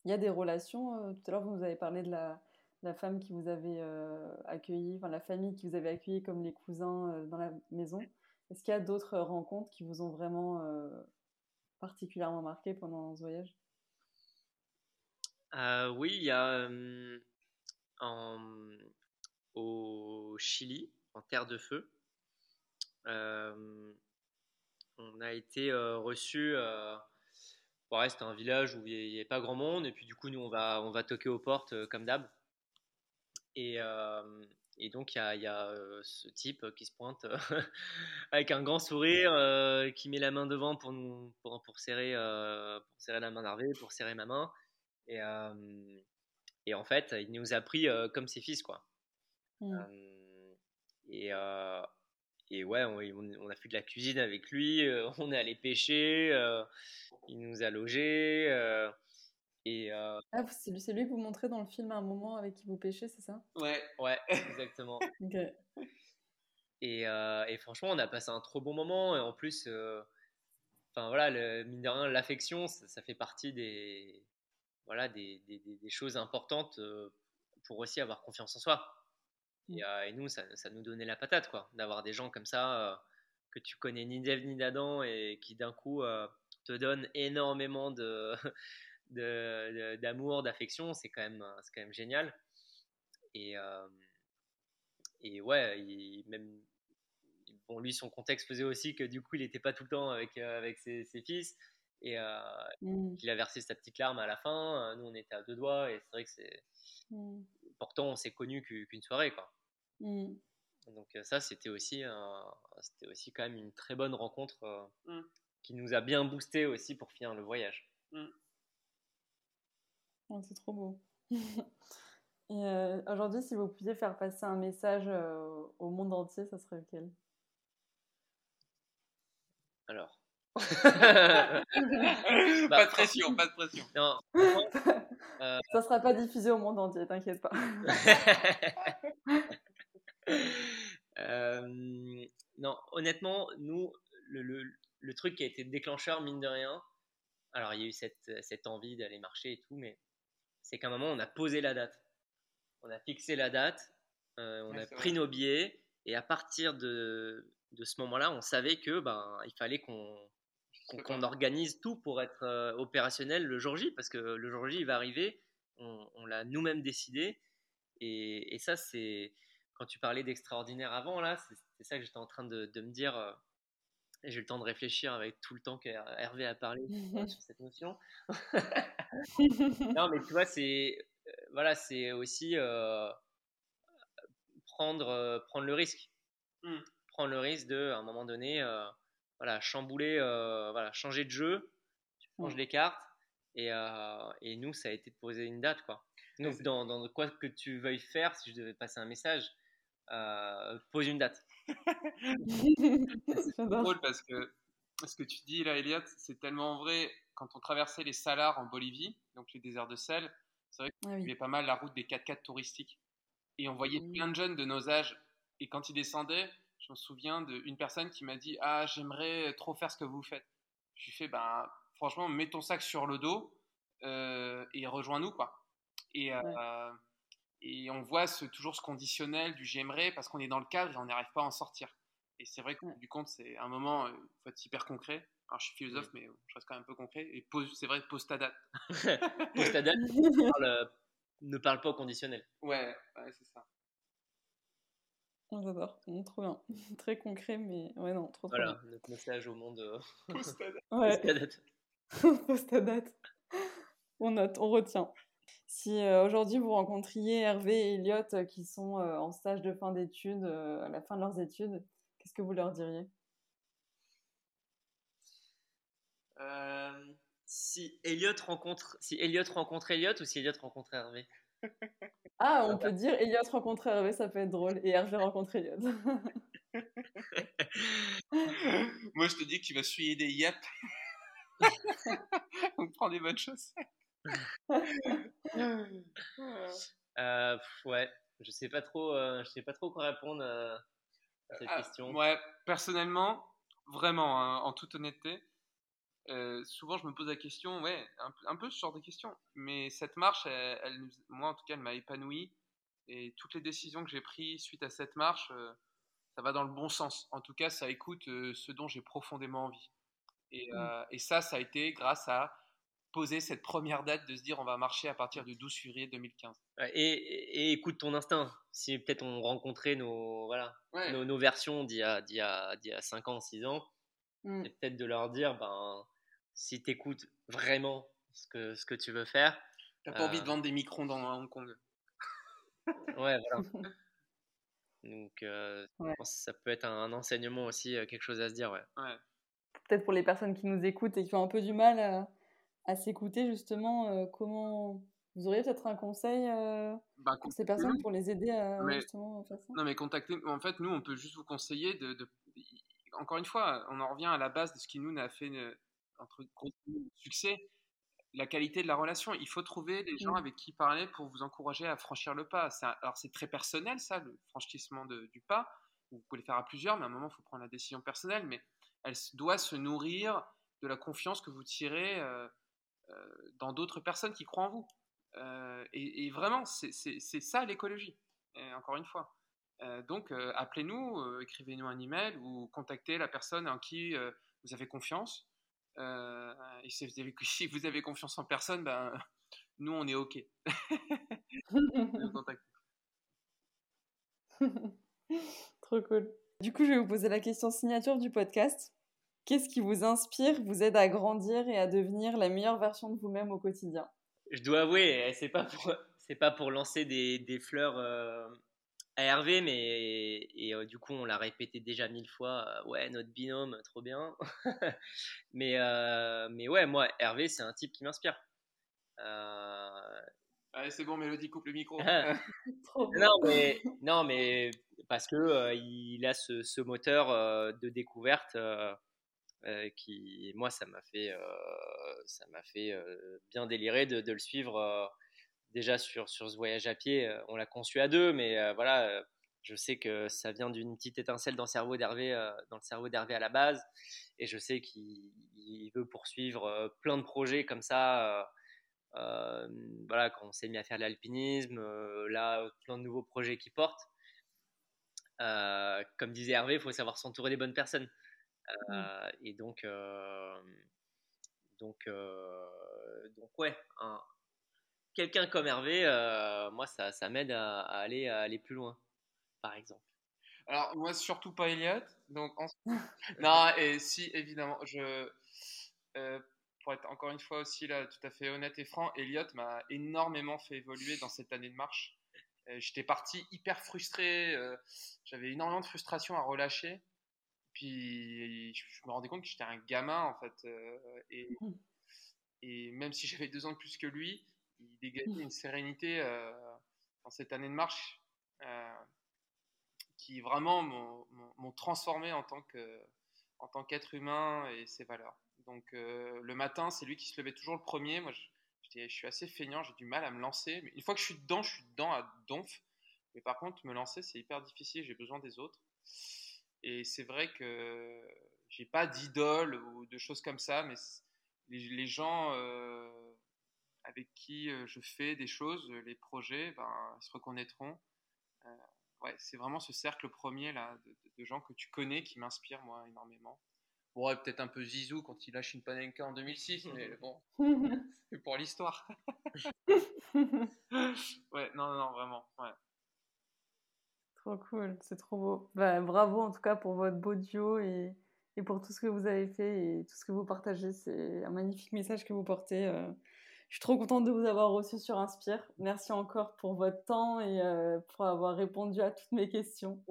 Il y a des relations, euh, tout à l'heure vous nous avez parlé de la, la femme qui vous avait accueilli, enfin la famille qui vous avait accueilli comme les cousins dans la maison. Est-ce qu'il y a d'autres rencontres qui vous ont vraiment particulièrement marqué pendant ce voyage? Oui, il y a au Chili, en Terre de Feu. on a été reçu. Ouais, c'était un village où il n'y avait pas grand monde, et puis du coup, nous, on va, on va toquer aux portes comme d'hab. Et, et donc, il y a, y a ce type qui se pointe avec un grand sourire, qui met la main devant pour, nous, pour, pour serrer, pour serrer la main d'Hervé, pour serrer ma main. Et, et en fait, il nous a pris comme ses fils, quoi. Mmh. et, et ouais, on, a fait de la cuisine avec lui, on est allé pêcher, il nous a logés. Et, ah, c'est lui que vous montrez dans le film à un moment avec qui vous pêchez, c'est ça? Ouais, ouais, exactement. et, et, franchement, on a passé un trop bon moment. Et en plus, enfin voilà, le, mine de rien, l'affection, ça, fait partie des, voilà, des, des, des choses importantes pour aussi avoir confiance en soi. Mmh. Et, nous, ça, ça, nous donnait la patate, quoi, d'avoir des gens comme ça que tu connais ni d'Ève ni d'Adam et qui d'un coup te donnent énormément de, d'amour, d'affection. C'est quand même, c'est quand même génial. Et, et ouais, il, même bon, lui, son contexte faisait aussi que du coup, il n'était pas tout le temps avec, avec ses, ses fils et euh, mmh. il a versé sa petite larme à la fin. Nous, on était à deux doigts et c'est vrai que c'est. Mmh. Pourtant, on s'est connu qu'une soirée, quoi. Mmh. Donc ça, c'était aussi, c'était aussi quand même une très bonne rencontre qui nous a bien boosté aussi pour finir le voyage. C'est trop beau. et aujourd'hui, si vous pouviez faire passer un message au monde entier, ça serait lequel? Alors, pas de bah, pression, pas de pression. Non, euh... Ça sera pas diffusé au monde entier, t'inquiète pas. euh... Non, honnêtement, nous, le, le, le, truc qui a été déclencheur, mine de rien, alors il y a eu cette, cette envie d'aller marcher et tout, mais c'est qu'à un moment, on a posé la date. On a fixé la date, euh, on a pris nos billets, et à partir de, de ce moment-là, on savait que ben, il fallait qu'on qu'on organise tout pour être euh, opérationnel le jour J, parce que le jour J, il va arriver, on, l'a nous-mêmes décidé. Et, et ça, c'est quand tu parlais d'extraordinaire avant, là, c'est ça que j'étais en train de, de me dire. Euh, et j'ai eu le temps de réfléchir avec tout le temps qu'Hervé a parlé sur cette notion. non, mais tu vois, c'est euh, voilà, c'est aussi prendre, prendre le risque. Mmh. Prendre le risque de, à un moment donné, voilà, chambouler, euh, voilà, changer de jeu, tu changes les cartes. Et, euh, et, nous, ça a été de poser une date. Quoi. Donc, dans, dans, quoi que tu veuilles faire, si je devais passer un message, euh, pose une date. c'est drôle parce que ce que tu dis là, Elliot, c'est tellement vrai. Quand on traversait les Salars en Bolivie, donc les déserts de sel, c'est vrai qu'il y avait pas mal la route des 4x4 touristiques. Et on voyait mmh. plein de jeunes de nos âges. Et quand ils descendaient, je me souviens d'une personne qui m'a dit Ah, j'aimerais trop faire ce que vous faites. Je lui fais Ben, franchement, mets ton sac sur le dos euh, et rejoins-nous, quoi. Et, euh, et on voit ce, toujours ce conditionnel du j'aimerais parce qu'on est dans le cadre et on n'arrive pas à en sortir. Et c'est vrai que du compte, c'est un moment, il faut être hyper concret. Alors, je suis philosophe, mais je reste quand même un peu concret. Et c'est vrai, pose ta date. pose ta date, ne parle pas au conditionnel. Ouais, ouais c'est ça. On J'adore, trop bien. Très concret, mais ouais, non, trop, trop Voilà, notre message au monde. Euh, Post-date. On note, on retient. Si euh, aujourd'hui vous rencontriez Hervé et Elliot euh, qui sont en stage de fin d'études, à la fin de leurs études, qu'est-ce que vous leur diriez? Si Elliot rencontre si Elliot rencontre Elliot ou si Elliot rencontre Hervé? Ah, on peut dire Elliot rencontre Hervé, ça peut être drôle. Et Hervé rencontre Elliot. Moi, je te dis que tu vas suyer des yep. on prend des bonnes choses. Euh, ouais, je sais pas trop, euh, je sais pas trop quoi répondre à cette ah, question. Ouais, personnellement, vraiment, hein, en toute honnêteté, euh, souvent je me pose la question, ouais, un, peu ce genre de question. Mais cette marche, elle, moi en tout cas, elle m'a épanoui. Et toutes les décisions que j'ai prises suite à cette marche, ça va dans le bon sens. En tout cas, ça écoute ce dont j'ai profondément envie. Et, mmh. et, ça, ça a été grâce à poser cette première date de se dire on va marcher à partir du 12 février 2015. Et, écoute ton instinct. Si peut-être on rencontrait nos, voilà, nos, versions d'il y, a, y, y a 5 ans, 6 ans, c'est peut-être de leur dire ben, si tu écoutes vraiment ce que, ce que tu veux faire. T'as pas envie de euh vendre des micros dans Hong Kong. ouais, voilà. Donc, euh, ça peut être un, enseignement aussi, euh, quelque chose à se dire. Ouais. ouais. Peut-être pour les personnes qui nous écoutent et qui ont un peu du mal à, à s'écouter, justement, comment. Vous auriez peut-être un conseil bah, pour ces personnes pour les aider à justement faire ça? Non, mais contactez. En fait, nous, on peut juste vous conseiller de, de... Encore une fois, on en revient à la base de ce qui nous a fait entre succès la qualité de la relation. Il faut trouver des gens mmh. avec qui parler pour vous encourager à franchir le pas. alors c'est très personnel ça, le franchissement du pas. Vous pouvez le faire à plusieurs, mais à un moment, il faut prendre la décision personnelle. Mais elle doit se nourrir de la confiance que vous tirez euh, euh, dans d'autres personnes qui croient en vous. Euh, et, vraiment, c'est ça l'écologie, encore une fois. donc, appelez-nous, écrivez-nous un email ou contactez la personne en qui vous avez confiance. Euh, et si vous, avez, si vous, avez, confiance en personne, ben, nous, on est OK. Trop cool. Du coup, je vais vous poser la question signature du podcast. Qu'est-ce qui vous inspire, vous aide à grandir et à devenir la meilleure version de vous-même au quotidien? Je dois avouer, eh, c'est pas pour, c'est pas pour lancer des, des fleurs euh, à Hervé, mais et, euh, du coup on l'a répété déjà mille fois. Euh, ouais, notre binôme, trop bien. mais euh, mais ouais, moi Hervé, c'est un type qui m'inspire. Allez, c'est bon, Mélodie coupe le micro. non mais non mais parce que il a ce, ce moteur de découverte. Qui moi ça m'a fait ça m'a fait bien délirer de, de le suivre déjà sur, sur ce voyage à pied, euh, on l'a conçu à deux, mais euh, voilà, euh, je sais que ça vient d'une petite étincelle dans le cerveau d'Hervé, dans le cerveau d'Hervé à la base, et je sais qu'il veut poursuivre plein de projets comme ça. voilà, quand on s'est mis à faire de l'alpinisme, là, plein de nouveaux projets qui portent. comme disait Hervé, il faut savoir s'entourer des bonnes personnes. Mmh. Et donc, donc, donc ouais, un, quelqu'un comme Hervé, euh, moi, ça, ça m'aide à, aller, à aller plus loin, par exemple. Alors, moi, surtout pas Elliot. Donc, non, et si, évidemment, je. Euh, pour être encore une fois aussi là, tout à fait honnête et franc, Elliot m'a énormément fait évoluer dans cette année de marche. Euh, j'étais parti hyper frustré, j'avais énormément de frustration à relâcher. Puis je me rendais compte que j'étais un gamin en fait. et, mmh. et même si j'avais deux ans de plus que lui, il dégageait une sérénité euh, dans cette année de marche euh, qui vraiment m'ont transformé en tant que en tant qu'être humain et ses valeurs. Donc euh, le matin, c'est lui qui se levait toujours le premier. Moi, je, je suis assez feignant, j'ai du mal à me lancer. Mais une fois que je suis dedans, je suis dedans à donf. Mais par contre, me lancer, c'est hyper difficile. J'ai besoin des autres. Et c'est vrai que j'ai pas d'idole ou de choses comme ça, mais les, gens avec qui euh, je fais des choses, euh, les projets, ben, ils se reconnaîtront. Euh, ouais, c'est vraiment ce cercle premier là, de, gens que tu connais qui m'inspire moi énormément. Bon, peut-être un peu Zizou quand il lâche une Panenka en 2006, mais bon, c'est pour l'histoire. ouais, non, non, vraiment, ouais. Trop cool, c'est trop beau. Bah, bravo en tout cas pour votre beau duo et, et, pour tout ce que vous avez fait et tout ce que vous partagez. C'est un magnifique message que vous portez. Je suis trop contente de vous avoir reçu sur Inspire. Merci encore pour votre temps et euh, pour avoir répondu à toutes mes questions.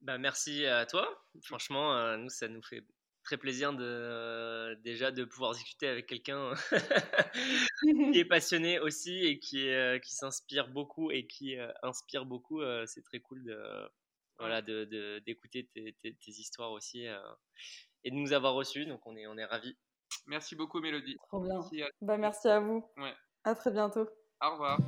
Bah, merci à toi. Franchement, euh, nous, ça nous fait très plaisir de, déjà de pouvoir discuter avec quelqu'un qui est passionné aussi et qui, euh, qui s'inspire beaucoup et qui inspire beaucoup. c'est très cool de, voilà, d'écouter de, tes, tes, histoires aussi et de nous avoir reçus. Donc, on est, on est ravis. Merci beaucoup, Mélodie. Trop bien. Merci à, bah, merci à vous. Ouais. À très bientôt. Au revoir.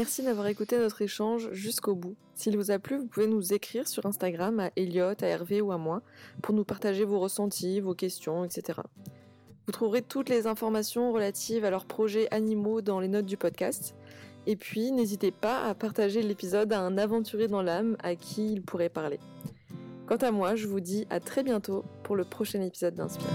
Merci d'avoir écouté notre échange jusqu'au bout. S'il vous a plu, vous pouvez nous écrire sur Instagram à Elliot, à Hervé ou à moi pour nous partager vos ressentis, vos questions, etc. Vous trouverez toutes les informations relatives à leurs projets animaux dans les notes du podcast. Et puis, n'hésitez pas à partager l'épisode à un aventurier dans l'âme à qui il pourrait parler. Quant à moi, je vous dis à très bientôt pour le prochain épisode d'Inspire.